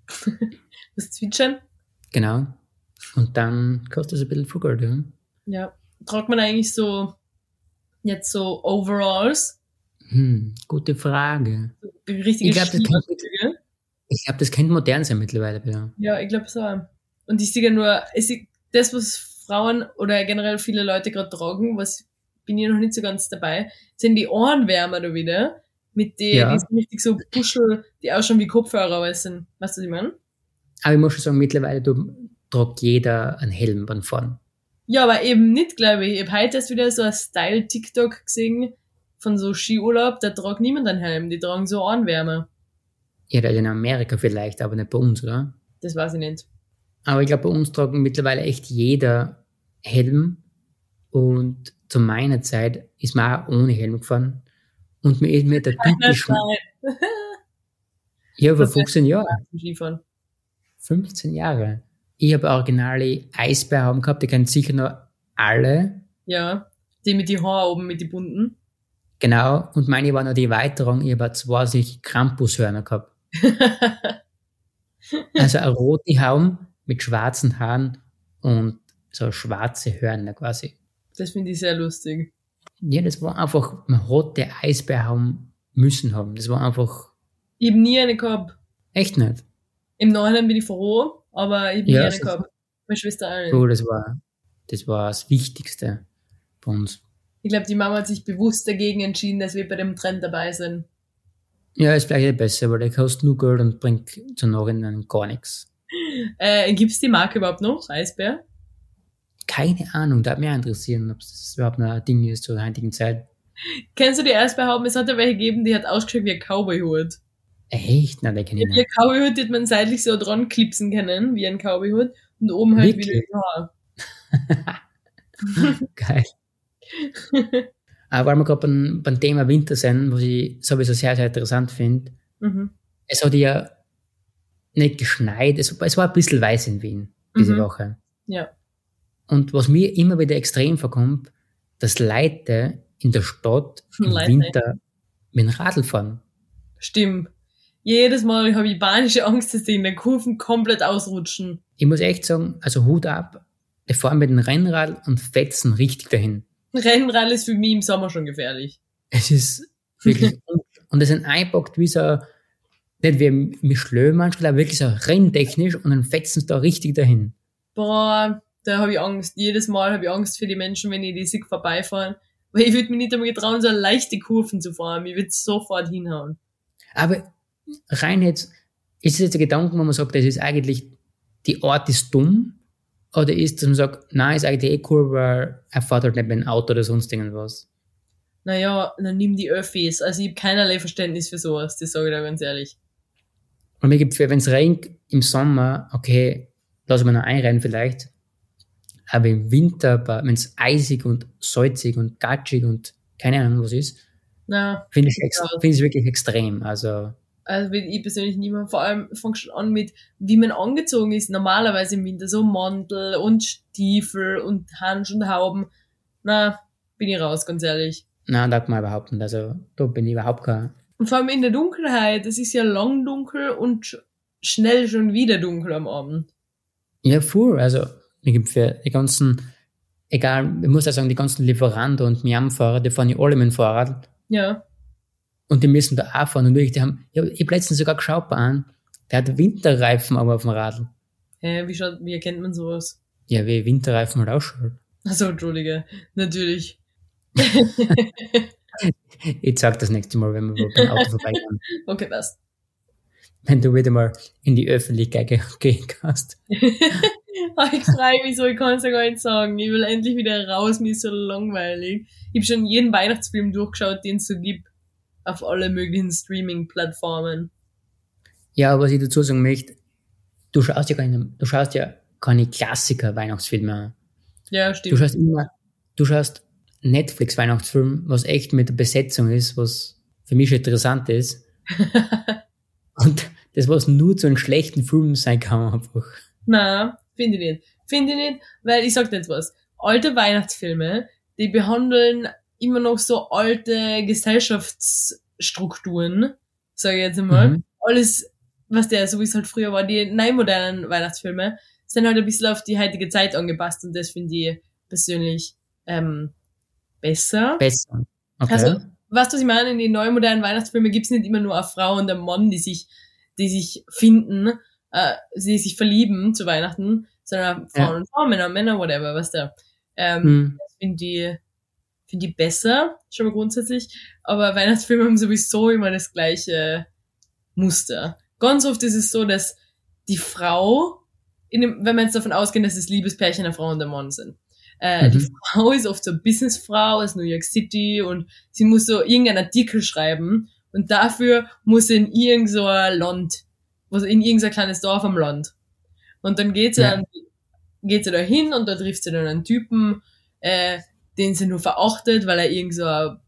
das Zwitschern? Genau. Und dann kostet es ein bisschen Fugel, ja. Ja. Tragt man eigentlich so jetzt so Overalls? Hm, gute Frage. Richtige ich glaube, das, ich glaub, das kennt modern sein mittlerweile, ja. Ja, ich glaube so. Und ich sehe ja nur, sehe das, was Frauen oder generell viele Leute gerade tragen, was bin ich noch nicht so ganz dabei, sind die Ohrenwärmer da wieder. Mit denen, Ja. die richtig so Puschel, die auch schon wie Kopfhörer sind. Weißt du, was ich meine? Aber ich muss schon sagen, mittlerweile du, tragt jeder einen Helm beim Fahren. Ja, aber eben nicht, glaube ich. Ich habe heute erst wieder so ein Style-TikTok gesehen von so Skiurlaub, da tragt niemand einen Helm, die tragen so Ohrenwärmer. Ja, in Amerika vielleicht, aber nicht bei uns, oder? Das weiß ich nicht. Aber ich glaube, bei uns tragen mittlerweile echt jeder Helm. Und zu meiner Zeit ist man auch ohne Helm gefahren. Und mir ist mir der typische, ja, wär- 15 Jahren, zum Skifahren. 15 Jahre. Ich habe originale Eisbärhauben gehabt, die kennen sicher noch alle. Ja, die mit die Haare oben, mit die bunten. Genau. Und meine war noch die Erweiterung. Ich habe zwei solche Krampushörner gehabt. Also eine rote Haum mit schwarzen Haaren und so schwarze Hörner quasi. das finde ich sehr lustig. Ja, das war einfach, man hat der Eisbärhaum müssen haben. Das war einfach Ich habe nie eine gehabt. echt nicht. Im Nachhinein bin ich froh, aber ich habe nie Ja, eine es ist- gehabt. Meine Schwester auch nicht. So, das war, das war das Wichtigste bei uns. Ich glaube, die Mama hat sich bewusst dagegen entschieden, dass wir bei dem Trend dabei sind. Ja, ist vielleicht besser, weil der kostet nur Geld und bringt zu Nachhinein gar nichts. Äh, gibt's die Marke überhaupt noch? Eisbär? Keine Ahnung, da hat mich interessieren, ob das überhaupt noch ein Ding ist zur heutigen Zeit. Kennst du die Eisbärhauben? Es hat ja welche gegeben, die hat ausgeschaut wie ein Cowboyhut. Echt? Nein, der kenne ich Wie ein nicht. Cowboyhut, den man seitlich so dran klipsen können, wie ein Cowboyhut. Und oben halt Wirklich? wieder die Haare. Geil. Aber weil wir gerade beim, beim Thema Winter sind, was ich sowieso sehr, sehr interessant finde, Mhm. es hat ja nicht geschneit, es, es war ein bisschen weiß in Wien diese Mhm. Woche. Ja. Und was mir immer wieder extrem vorkommt, dass Leute in der Stadt im Leute. Winter mit dem Radl fahren. Stimmt. Jedes Mal habe ich panische Angst, dass die in den Kurven komplett ausrutschen. Ich muss echt sagen, also Hut ab, die fahren mit dem Rennrad und fetzen richtig dahin. Rennrad ist für mich im Sommer schon gefährlich. Es ist wirklich, und, das sind einpackt wie so, nicht wie ein Michelin manchmal, aber wirklich so renntechnisch und dann fetzen sie da richtig dahin. Boah, da habe ich Angst. Jedes Mal habe ich Angst für die Menschen, wenn ich die Sieg vorbeifahren. Weil ich würde mich nicht einmal getrauen, so leichte Kurven zu fahren. Ich würde sofort hinhauen. Aber rein jetzt, ist es jetzt ein Gedanke, wo man sagt, das ist eigentlich, die Art ist dumm? Oder ist, dass man sagt, nein, ist eigentlich eh cool, weil er fährt halt nicht mit dem Auto oder sonst irgendwas. Naja, dann nimm die Öffis. Also ich habe keinerlei Verständnis für sowas, das sage ich da ganz ehrlich. Und mir gibt, wenn es regnet im Sommer, okay, lass mal noch einrennen vielleicht. Aber im Winter, wenn es eisig und salzig und gatschig und keine Ahnung was ist, Na, finde ich es find ich wirklich extrem. Also, also ich persönlich mehr. Vor allem fängt schon an mit, wie man angezogen ist. Normalerweise im Winter so Mantel und Stiefel und Handschuhe und Hauben. Na, bin ich raus, ganz ehrlich. nein, da kann man überhaupt nicht. Also, da bin ich überhaupt kein, Und vor allem in der Dunkelheit. Es ist ja lang dunkel und sch- schnell schon wieder dunkel am Abend. Ja, voll. Also, für die ganzen, egal, ich muss ja sagen, die ganzen Lieferanten und Miam-Fahrer, die fahren ja alle mit dem Fahrrad Ja. und die müssen da auch fahren. Und wirklich, die haben, ich hab- ich hab letztens sogar geschaut bei einem, der hat Winterreifen aber auf dem Radl. Hä, wie schaut, wie erkennt man sowas? Ja, wie Winterreifen halt ausschaut. Also Entschuldige, natürlich. Ich sag das nächste Mal, wenn wir beim Auto vorbeikommen. Okay, passt. Wenn du wieder mal in die Öffentlichkeit ge- gehen kannst. Ich freue mich so, ich kann es ja gar nicht sagen. Ich will endlich wieder raus, mir ist so langweilig. Ich habe schon jeden Weihnachtsfilm durchgeschaut, den es so gibt. Auf alle möglichen Streaming-Plattformen. Ja, aber was ich dazu sagen möchte, du schaust ja keine, du schaust ja keine Klassiker-Weihnachtsfilme an. Ja, Du stimmt. schaust immer, du schaust Netflix-Weihnachtsfilm, was echt mit der Besetzung ist, was für mich schon interessant ist. Und das, was nur zu einem schlechten Film sein kann, einfach. Na, finde ich nicht. Finde ich nicht, weil ich sag dir jetzt was. Alte Weihnachtsfilme, die behandeln immer noch so alte Gesellschaftsstrukturen, sage ich jetzt einmal. Mhm. Alles, was der, so wie es halt früher war, die neumodernen Weihnachtsfilme, sind halt ein bisschen auf die heutige Zeit angepasst und das finde ich persönlich ähm, besser. Besser. Okay. Also, weißt du, was ich meine? In den neumodernen Weihnachtsfilmen gibt's nicht immer nur eine Frau und einen Mann, die sich, die sich finden, äh, die sich verlieben zu Weihnachten, sondern Frauen Ja. und Frauen, Männer und Männer, whatever, weißt du. Ähm, Hm. Finde ich, finde ich besser, schon mal grundsätzlich. Aber Weihnachtsfilme haben sowieso immer das gleiche Muster. Ganz oft ist es so, dass die Frau, dem, wenn wir jetzt davon ausgehen, dass es Liebespärchen der Frau und der Mann sind, äh, Mhm. die Frau ist oft so eine Businessfrau aus New York City und sie muss so irgendeinen Artikel schreiben und dafür muss sie in irgend so Land, also in irgendein kleines Dorf am Land. Und dann geht sie Ja. dann, geht sie da hin und da trifft sie dann einen Typen, äh, den sie nur verachtet, weil er irgend so ein,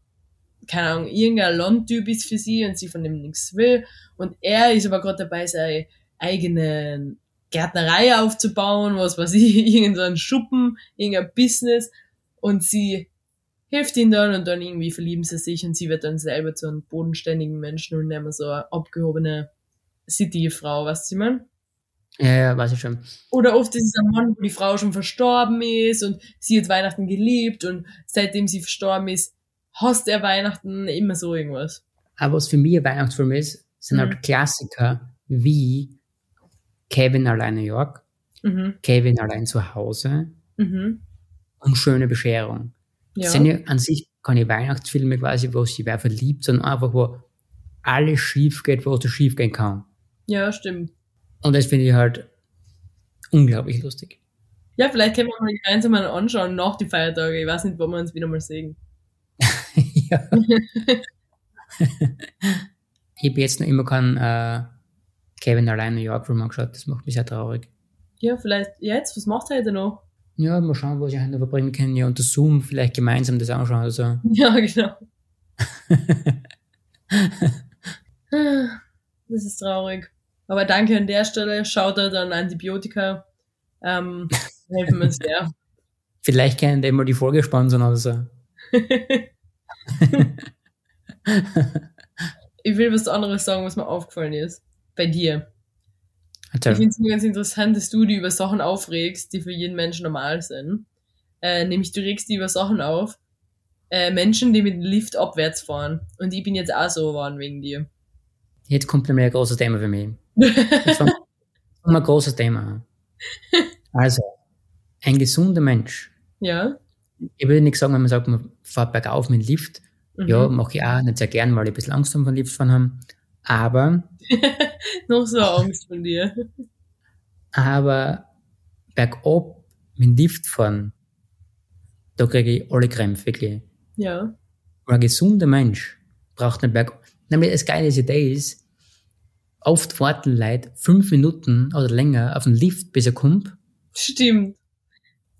keine Ahnung, irgendein Landtyp ist für sie und sie von dem nichts will. Und er ist aber gerade dabei, seine eigene Gärtnerei aufzubauen, was weiß ich, irgendeinen Schuppen, irgendein Business. Und sie hilft ihm dann und dann irgendwie verlieben sie sich und sie wird dann selber zu einem bodenständigen Menschen und nicht mehr so eine abgehobene City-Frau, weißt du, ich mein? Ja, ja, weiß ich schon. Oder oft ist es ein Mann, wo die Frau schon verstorben ist und sie hat Weihnachten geliebt und seitdem sie verstorben ist, hasst er Weihnachten, immer so irgendwas. Aber was für mich ein Weihnachtsfilm ist, sind Mhm. halt Klassiker wie Kevin allein New York, Mhm, Kevin allein zu Hause mhm, und Schöne Bescherung. ja. Das sind ja an sich keine Weihnachtsfilme quasi, wo sich wer verliebt, sondern einfach, wo alles schief geht, wo es schief gehen kann. Ja, stimmt. Und das finde ich halt unglaublich lustig. Ja, vielleicht können wir mal gemeinsam mal anschauen nach die Feiertage. Ich weiß nicht, wann wir uns wieder mal sehen. ja. ich habe jetzt noch immer keinen äh, Kevin allein New York Film angeschaut, das macht mich sehr traurig. Ja, vielleicht jetzt, was macht er heute noch? Ja, mal schauen, was ich heute verbringen kann. Ja, unter Zoom vielleicht gemeinsam das anschauen. Also. Ja, genau. Das ist traurig. Aber danke an der Stelle. Schaut da dann Antibiotika. Ähm, helfen mir sehr. Vielleicht können die mal die Folge sponsern oder so. ich will was anderes sagen, was mir aufgefallen ist. Bei dir. Ich Erzähl. finde es nur ganz interessant, dass du dich über Sachen aufregst, die für jeden Menschen normal sind. Äh, nämlich du regst dich über Sachen auf, äh, Menschen, die mit dem Lift abwärts fahren. Und ich bin jetzt auch so geworden wegen dir. Jetzt kommt nämlich ein großes Thema für mich. Jetzt fangen wir ein großes Thema an. Also, ein gesunder Mensch. ja? Ich würde nicht sagen, wenn man sagt, man fährt bergauf mit dem Lift. Mhm. Ja, mache ich auch nicht sehr gern, weil ich ein bisschen Angst habe, von Lift fahren haben. Aber, Noch so Angst von dir. aber bergab mit dem Lift fahren, da kriege ich alle Krämpfe, wirklich. Ja. Und ein gesunder Mensch braucht nicht berg. Nämlich das geile Idee ist, oft warten Leute fünf Minuten oder länger auf den Lift, bis er kommt. Stimmt.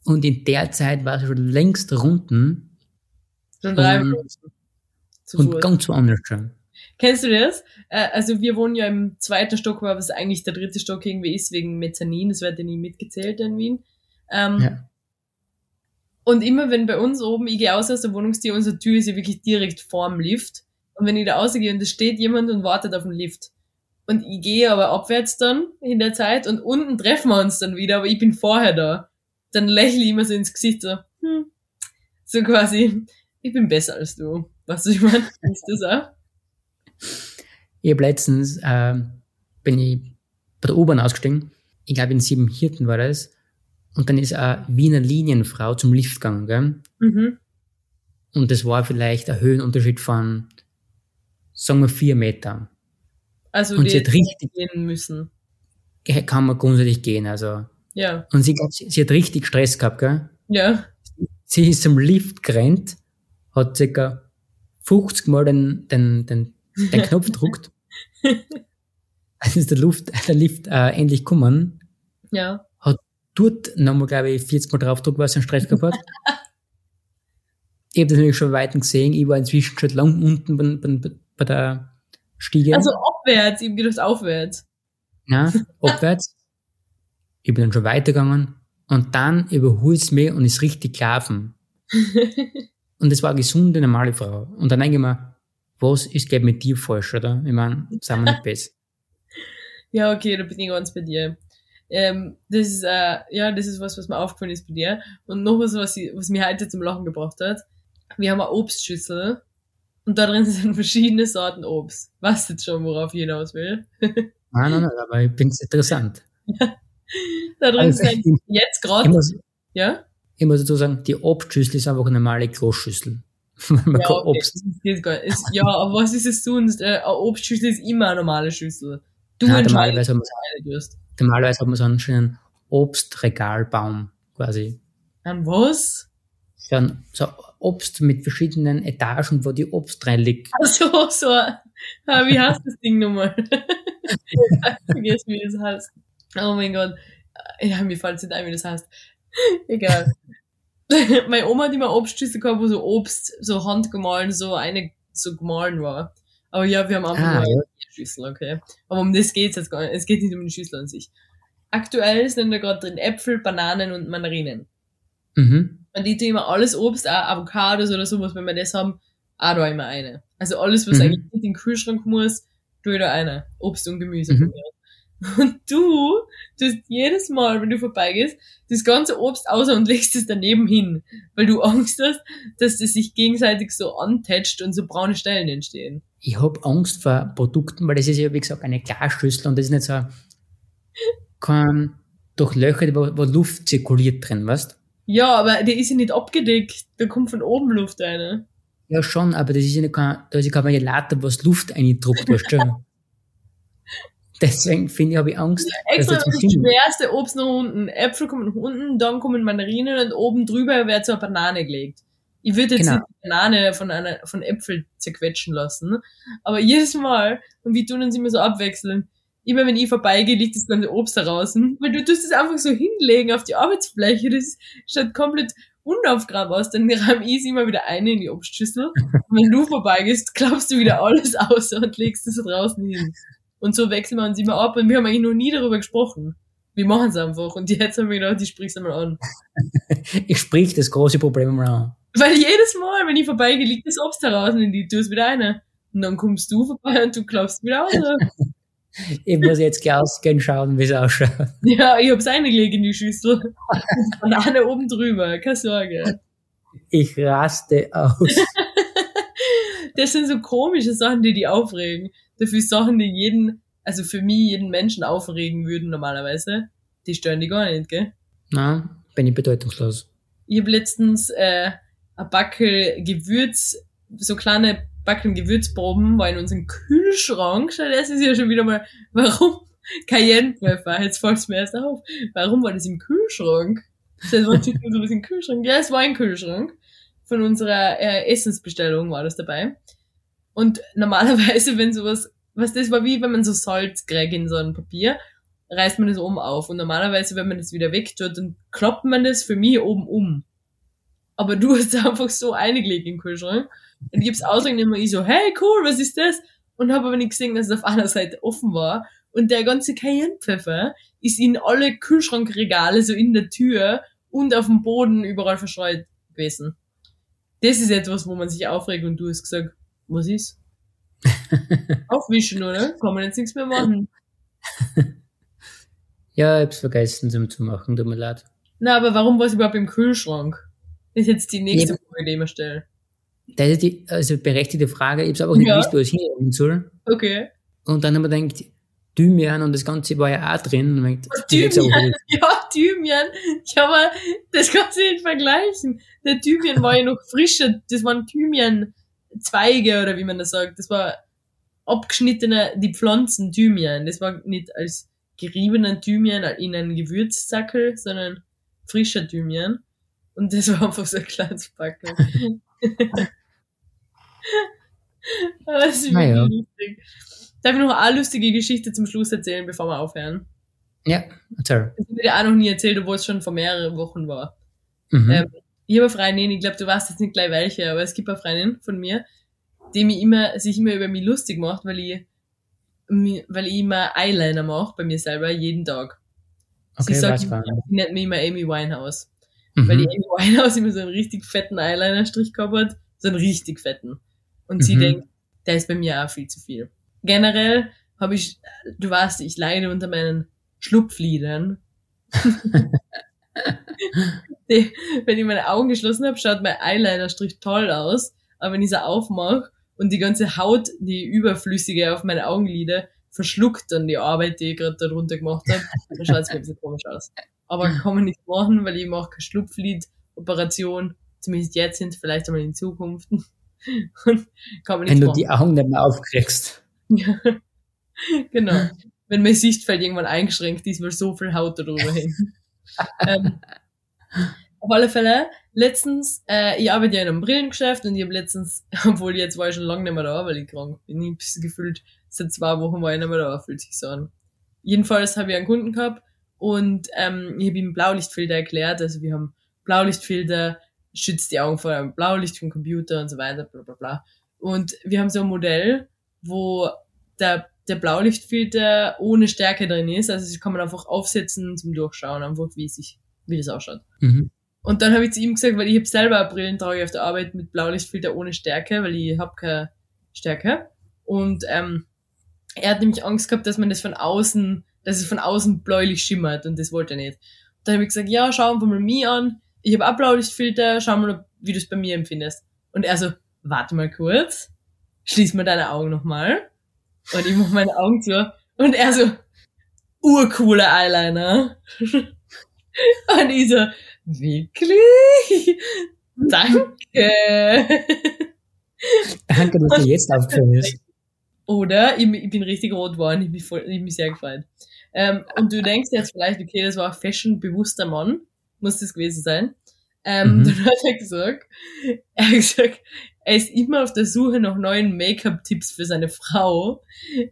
Und in der Zeit war er schon längst runden Schon drei Minuten. Und Fuß. ganz woanders schon. Kennst du das? Äh, also wir wohnen ja im zweiten Stock, was eigentlich der dritte Stock irgendwie ist, wegen Mezzanin. Das wird ja nie mitgezählt in Wien. Ähm, Ja. Und immer wenn bei uns oben, ich gehe aus aus der Wohnungstür, unsere Tür ist ja wirklich direkt vorm Lift. Und wenn ich da rausgehe und da steht jemand und wartet auf den Lift. Und ich gehe aber abwärts dann in der Zeit und unten treffen wir uns dann wieder, aber ich bin vorher da. Dann lächle ich immer so ins Gesicht so, hm, so quasi, ich bin besser als du. Du, ich meine, ist das auch? Ich habe letztens, ähm, bin ich bei der U-Bahn ausgestiegen. Ich glaube, in sieben Hirten war das. Und dann ist eine Wiener Linienfrau zum Lift gegangen, gell? Mhm. Und das war vielleicht ein Höhenunterschied von, sagen wir, vier Meter. Also Und die sie hat richtig, gehen müssen. kann man grundsätzlich gehen, also. Ja, Und sie, sie, hat richtig Stress gehabt, gell? ja. Sie ist zum Lift gerannt, hat circa 50 Mal den, den, den, den Knopf gedruckt. Dann ist der, Luft, der Lift äh, endlich gekommen. Ja. Dort nochmal, glaube ich, 40 Mal draufgedruckt, weil sie einen Stress gehabt hat. ich habe das natürlich schon weit gesehen. Ich war inzwischen schon lang unten bei, bei, bei der Stiege. Also abwärts, ich hab gedacht aufwärts. Ja, abwärts. Ich bin dann schon weitergegangen und dann überholt es mich und ist richtig gelaufen. Und es war eine gesunde, normale Frau. Und dann denke ich mir, was ist geht mit dir falsch, oder? Ich meine, sind wir nicht besser. Ja, okay, da bin ich ganz bei dir. Ähm, das ist, äh, ja, das ist was, was mir aufgefallen ist bei dir. Und noch was, was, ich, was mir heute zum Lachen gebracht hat. Wir haben eine Obstschüssel und da drin sind verschiedene Sorten Obst. Weißt du jetzt schon, worauf ich hinaus will? Nein, nein, nein, aber ich finde es interessant. Da drin Also, sind jetzt gerade, ja? ich muss dazu sagen, die Obstschüssel ist einfach eine normale Großschüssel. Ja, okay, Obst. das geht gar nicht. Ist, ja, aber was ist es sonst? Äh, eine Obstschüssel ist immer eine normale Schüssel. Du Nein, normalerweise, hat man, was du tust. normalerweise hat man so einen schönen Obstregalbaum quasi. An was? So, ein, so Obst mit verschiedenen Etagen, wo die Obst rein liegt. Ach so, so. Ah, wie heißt das Ding nochmal? Vergiss, wie das heißt. Oh mein Gott. Ja, mir fällt nicht ein, wie das heißt. Egal. Meine Oma hat immer Obstschüssel gehabt, wo so Obst so handgemahlen, so eine so gemahlen war. Aber ja, wir haben einfach Ah, ja. Schüssel, okay. Aber um das geht's jetzt gar nicht. Es geht nicht um die Schüssel an sich. Aktuell sind da gerade drin Äpfel, Bananen und Mandarinen. Mhm. Und die tun immer alles Obst, auch Avocados oder sowas, wenn wir das haben, auch da immer eine. Also alles, was Mhm. eigentlich nicht in den Kühlschrank muss, tue ich da eine. Obst und Gemüse Mhm. Und du tust jedes Mal, wenn du vorbeigehst, das ganze Obst außer und legst es daneben hin, weil du Angst hast, dass das sich gegenseitig so antätscht und so braune Stellen entstehen. Ich hab Angst vor Produkten, weil das ist ja, wie gesagt, eine Glasschüssel und das ist nicht so kein durchlöchert, wo, wo Luft zirkuliert drin, weißt? Ja, aber der ist ja nicht abgedeckt. Da kommt von oben Luft rein. Ja, schon, aber das ist ja nicht kein, da ist ja kein Ventilator, was Luft eindruckt, weißt du? Deswegen finde ich, habe ich Angst, dass Extra das das schwerste Obst nach unten. Äpfel kommen nach unten, dann kommen Mandarinen und oben drüber wird so eine Banane gelegt. Ich würde jetzt Genau. nicht die Banane von einer, von Äpfel zerquetschen lassen. Aber jedes Mal, und wir tun uns immer so abwechseln, immer wenn ich vorbeigehe, liegt das ganze Obst da draußen. Weil du tust es einfach so hinlegen auf die Arbeitsfläche. Das schaut komplett unaufgeräumt aus. Dann rahm ich es immer wieder ein in die Obstschüssel. Und wenn du vorbeigehst, klappst du wieder alles aus und legst es draußen hin. Und so wechseln wir uns immer ab und wir haben eigentlich noch nie darüber gesprochen. Wir machen es einfach. Und jetzt haben wir gedacht, ich sprich's einmal an. Ich sprich das große Problem mal an. Weil jedes Mal, wenn ich vorbeigehe, liegt das Obst da draußen und die tust wieder eine. Und dann kommst du vorbei und du klappst wieder aus. Ich muss jetzt gleich ausgehen schauen, wie es ausschaut. ja, ich hab's eingelegt in die Schüssel. Banane oben drüber, keine Sorge. Ich raste aus. Das sind so komische Sachen, die die aufregen. Dafür Sachen, die jeden, also für mich jeden Menschen aufregen würden normalerweise. Die stören die gar nicht, gell? Na, bin ich bedeutungslos. Ich habe letztens äh, ein Backel Gewürz, so kleine Backeln Gewürzproben, war in unserem Kühlschrank. Das ist ja schon wieder mal, warum Cayennepfeffer? Jetzt fällt's mir erst auf. Warum war das im Kühlschrank? Das war so im Kühlschrank. Ja, es war ein Kühlschrank. Von unserer äh, Essensbestellung war das dabei. Und normalerweise, wenn sowas, was das war wie wenn man so Salz kriegt in so ein Papier, reißt man das oben auf. Und normalerweise, wenn man das wieder wegtut, dann klappt man das für mich oben um. Aber du hast einfach so eingelegt im Kühlschrank. Und ich hab's ausgegangen immer ich so, hey cool, was ist das? Und habe aber nicht gesehen, dass es auf einer Seite offen war. Und der ganze Cayennepfeffer ist in alle Kühlschrankregale, so in der Tür und auf dem Boden überall verstreut gewesen. Das ist etwas, wo man sich aufregt und du hast gesagt, was ist? Aufwischen, oder? Kann man jetzt nichts mehr machen. Ja, ich hab's vergessen zum zu machen, tut mir leid. Na, aber warum war es überhaupt im Kühlschrank? Das ist jetzt die nächste. Frage, die ich mir stelle. Das ist die also berechtigte Frage. Ich hab's einfach nicht Ja. gewusst, wo es hinlegen soll. Okay. Und dann haben wir gedacht, Thymian und das Ganze war ja auch drin. Und leg's Thymian? Ja, Thymian. Ja, aber das kannst du nicht vergleichen. Der Thymian war ja noch frischer. Das waren Thymian-Zweige oder wie man das sagt. Das war abgeschnittene, die Pflanzen Thymian. Das war nicht als geriebenen Thymian in einen Gewürzsackel, sondern frischer Thymian. Und das war einfach so ein kleines Packen. Aber das ist wirklich lustig. Darf ich noch eine lustige Geschichte zum Schluss erzählen, bevor wir aufhören? Ja, erzähl. Das habe ich dir auch noch nie erzählt, obwohl es schon vor mehreren Wochen war. Mhm. Ähm, ich habe eine Freundin, ich glaube, du weißt jetzt nicht gleich welche, aber es gibt eine Freundin von mir, die mich immer, sich immer über mich lustig macht, weil ich, weil ich immer Eyeliner mache bei mir selber jeden Tag. okay, sie sagt, sie nennt mich immer Amy Winehouse. Weil die Mhm. Amy Winehouse immer so einen richtig fetten Eyeliner-Strich gehabt hat. So einen richtig fetten. Und sie Mhm. denkt, der ist bei mir auch viel zu viel. Generell habe ich, du weißt, ich leide unter meinen Schlupflidern. die, wenn ich meine Augen geschlossen habe, schaut mein Eyeliner-Strich toll aus. Aber wenn ich sie aufmache und die ganze Haut, die überflüssige auf meine Augenlider, verschluckt dann die Arbeit, die ich gerade darunter gemacht habe, dann schaut es mir ein bisschen komisch aus. Aber kann man nicht machen, weil ich mache keine Schlupflid-Operation zumindest jetzt sind, vielleicht einmal in Zukunft. Und kann man Wenn nicht du machen. die Augen nicht mehr aufkriegst. Ja. genau. Wenn mein Sichtfeld irgendwann eingeschränkt ist, weil so viel Haut da drüber hängt. ähm, auf alle Fälle, letztens, äh, ich arbeite ja in einem Brillengeschäft und ich habe letztens, obwohl jetzt war ich schon lange nicht mehr da, weil ich krank bin, ich gefühlt, seit zwei Wochen war ich nicht mehr da, fühlt sich so an. Jedenfalls habe ich einen Kunden gehabt und ähm, ich habe ihm Blaulichtfilter erklärt, also wir haben Blaulichtfilter, schützt die Augen vor einem Blaulicht vom Computer und so weiter, bla bla bla. Und wir haben so ein Modell, wo der, der Blaulichtfilter ohne Stärke drin ist, also das kann man einfach aufsetzen zum Durchschauen, einfach wie sich, wie das ausschaut. Mhm. Und dann habe ich zu ihm gesagt, weil ich habe selber Brillen trage auf der Arbeit mit Blaulichtfilter ohne Stärke, weil ich habe keine Stärke. Und ähm, er hat nämlich Angst gehabt, dass man das von außen, dass es von außen bläulich schimmert und das wollte er nicht. Dann habe ich gesagt, ja, schau einfach mal mich an. Ich habe Blaulichtfilter, schau mal, wie du es bei mir empfindest. Und er so, warte mal kurz, schließ mal deine Augen nochmal. Und ich mache meine Augen zu. Und er so, urcooler Eyeliner. Und ich so, wirklich? Danke. Danke, dass du jetzt aufgehört bist. Oder ich, ich bin richtig rot geworden, ich bin, voll, ich bin sehr gefreut. Ähm, und du denkst jetzt vielleicht, okay, das war ein fashion-bewusster Mann, muss das gewesen sein. Ähm, Mhm. Dann hat er gesagt, er hat gesagt, er ist immer auf der Suche nach neuen Make-up-Tipps für seine Frau,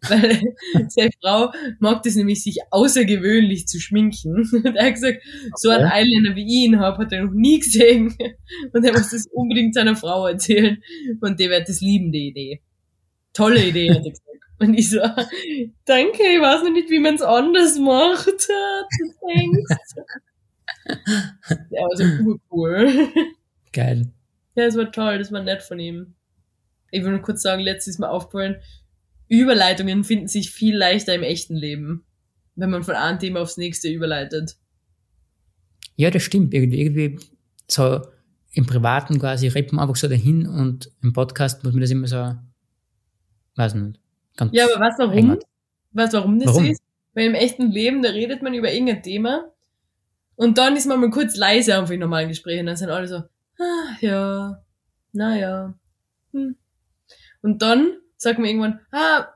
weil seine Frau mag das nämlich, sich außergewöhnlich zu schminken. Und er hat gesagt, so einen Eyeliner wie ich ihn habe, hat er noch nie gesehen. Und er muss das unbedingt seiner Frau erzählen. Und die wird das lieben, die Idee. Tolle Idee, hat er gesagt. Und ich so, danke, ich weiß noch nicht, wie man es anders macht. Du denkst. Ja, also urcool. Geil. Ja, es war toll, das war nett von ihm. Ich will nur kurz sagen, letztes Mal aufgefallen, Überleitungen finden sich viel leichter im echten Leben, wenn man von einem Thema aufs nächste überleitet. Ja, das stimmt. Irgendwie, irgendwie so im Privaten quasi redet man einfach so dahin und im Podcast muss man das immer so, weiß nicht. Ganz Ja, aber du warum? Weißt du, warum das Warum? so ist? Weil im echten Leben, da redet man über irgendein Thema und dann ist man mal kurz leise einfach in normalen Gesprächen. Dann sind alle so, ah, ja, naja. Hm. Und dann sagt man irgendwann, ah,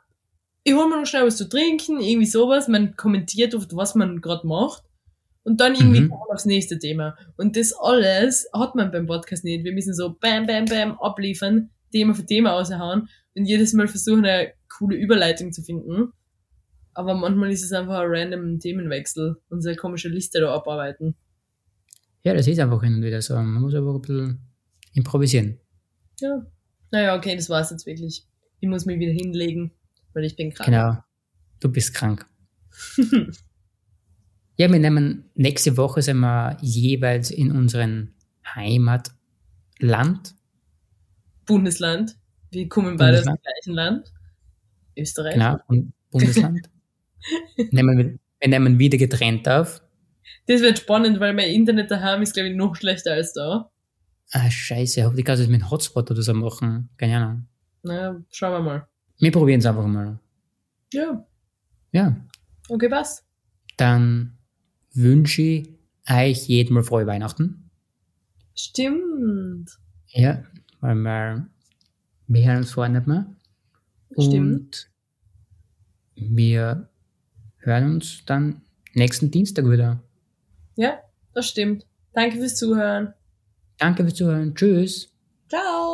ich hol mir noch schnell was zu trinken, irgendwie sowas. Man kommentiert oft, was man gerade macht. Und dann irgendwie Mhm. aufs nächste Thema. Und das alles hat man beim Podcast nicht. Wir müssen so bam, bam, bam abliefern, Thema für Thema aushauen und jedes Mal versuchen, eine coole Überleitung zu finden. Aber manchmal ist es einfach ein random Themenwechsel, unsere komische Liste da abarbeiten. Ja, das ist einfach hin und wieder so. Man muss einfach ein bisschen improvisieren. Ja. Naja, okay, das war's jetzt wirklich. Ich muss mich wieder hinlegen, weil ich bin krank. Genau. Du bist krank. Ja, wir nehmen nächste Woche sind wir jeweils in unseren Heimatland. Bundesland. Wir kommen beide aus dem gleichen Land. Österreich. Genau, und Bundesland. nehmen wir, wir nehmen wieder getrennt auf. Das wird spannend, weil mein Internet daheim ist, glaube ich, noch schlechter als da. Ah, scheiße, hoffentlich kannst du das mit einem Hotspot oder so machen. Keine Ahnung. Naja, schauen wir mal. Wir probieren es einfach mal. Ja, Ja, okay, was? dann wünsche ich euch jedem mal frohe Weihnachten. Stimmt. Ja, weil wir, wir hören uns vorher nicht mehr. Stimmt. Und wir hören uns dann nächsten Dienstag wieder. Ja, das stimmt. Danke fürs Zuhören. Danke fürs Zuhören. Tschüss. Ciao.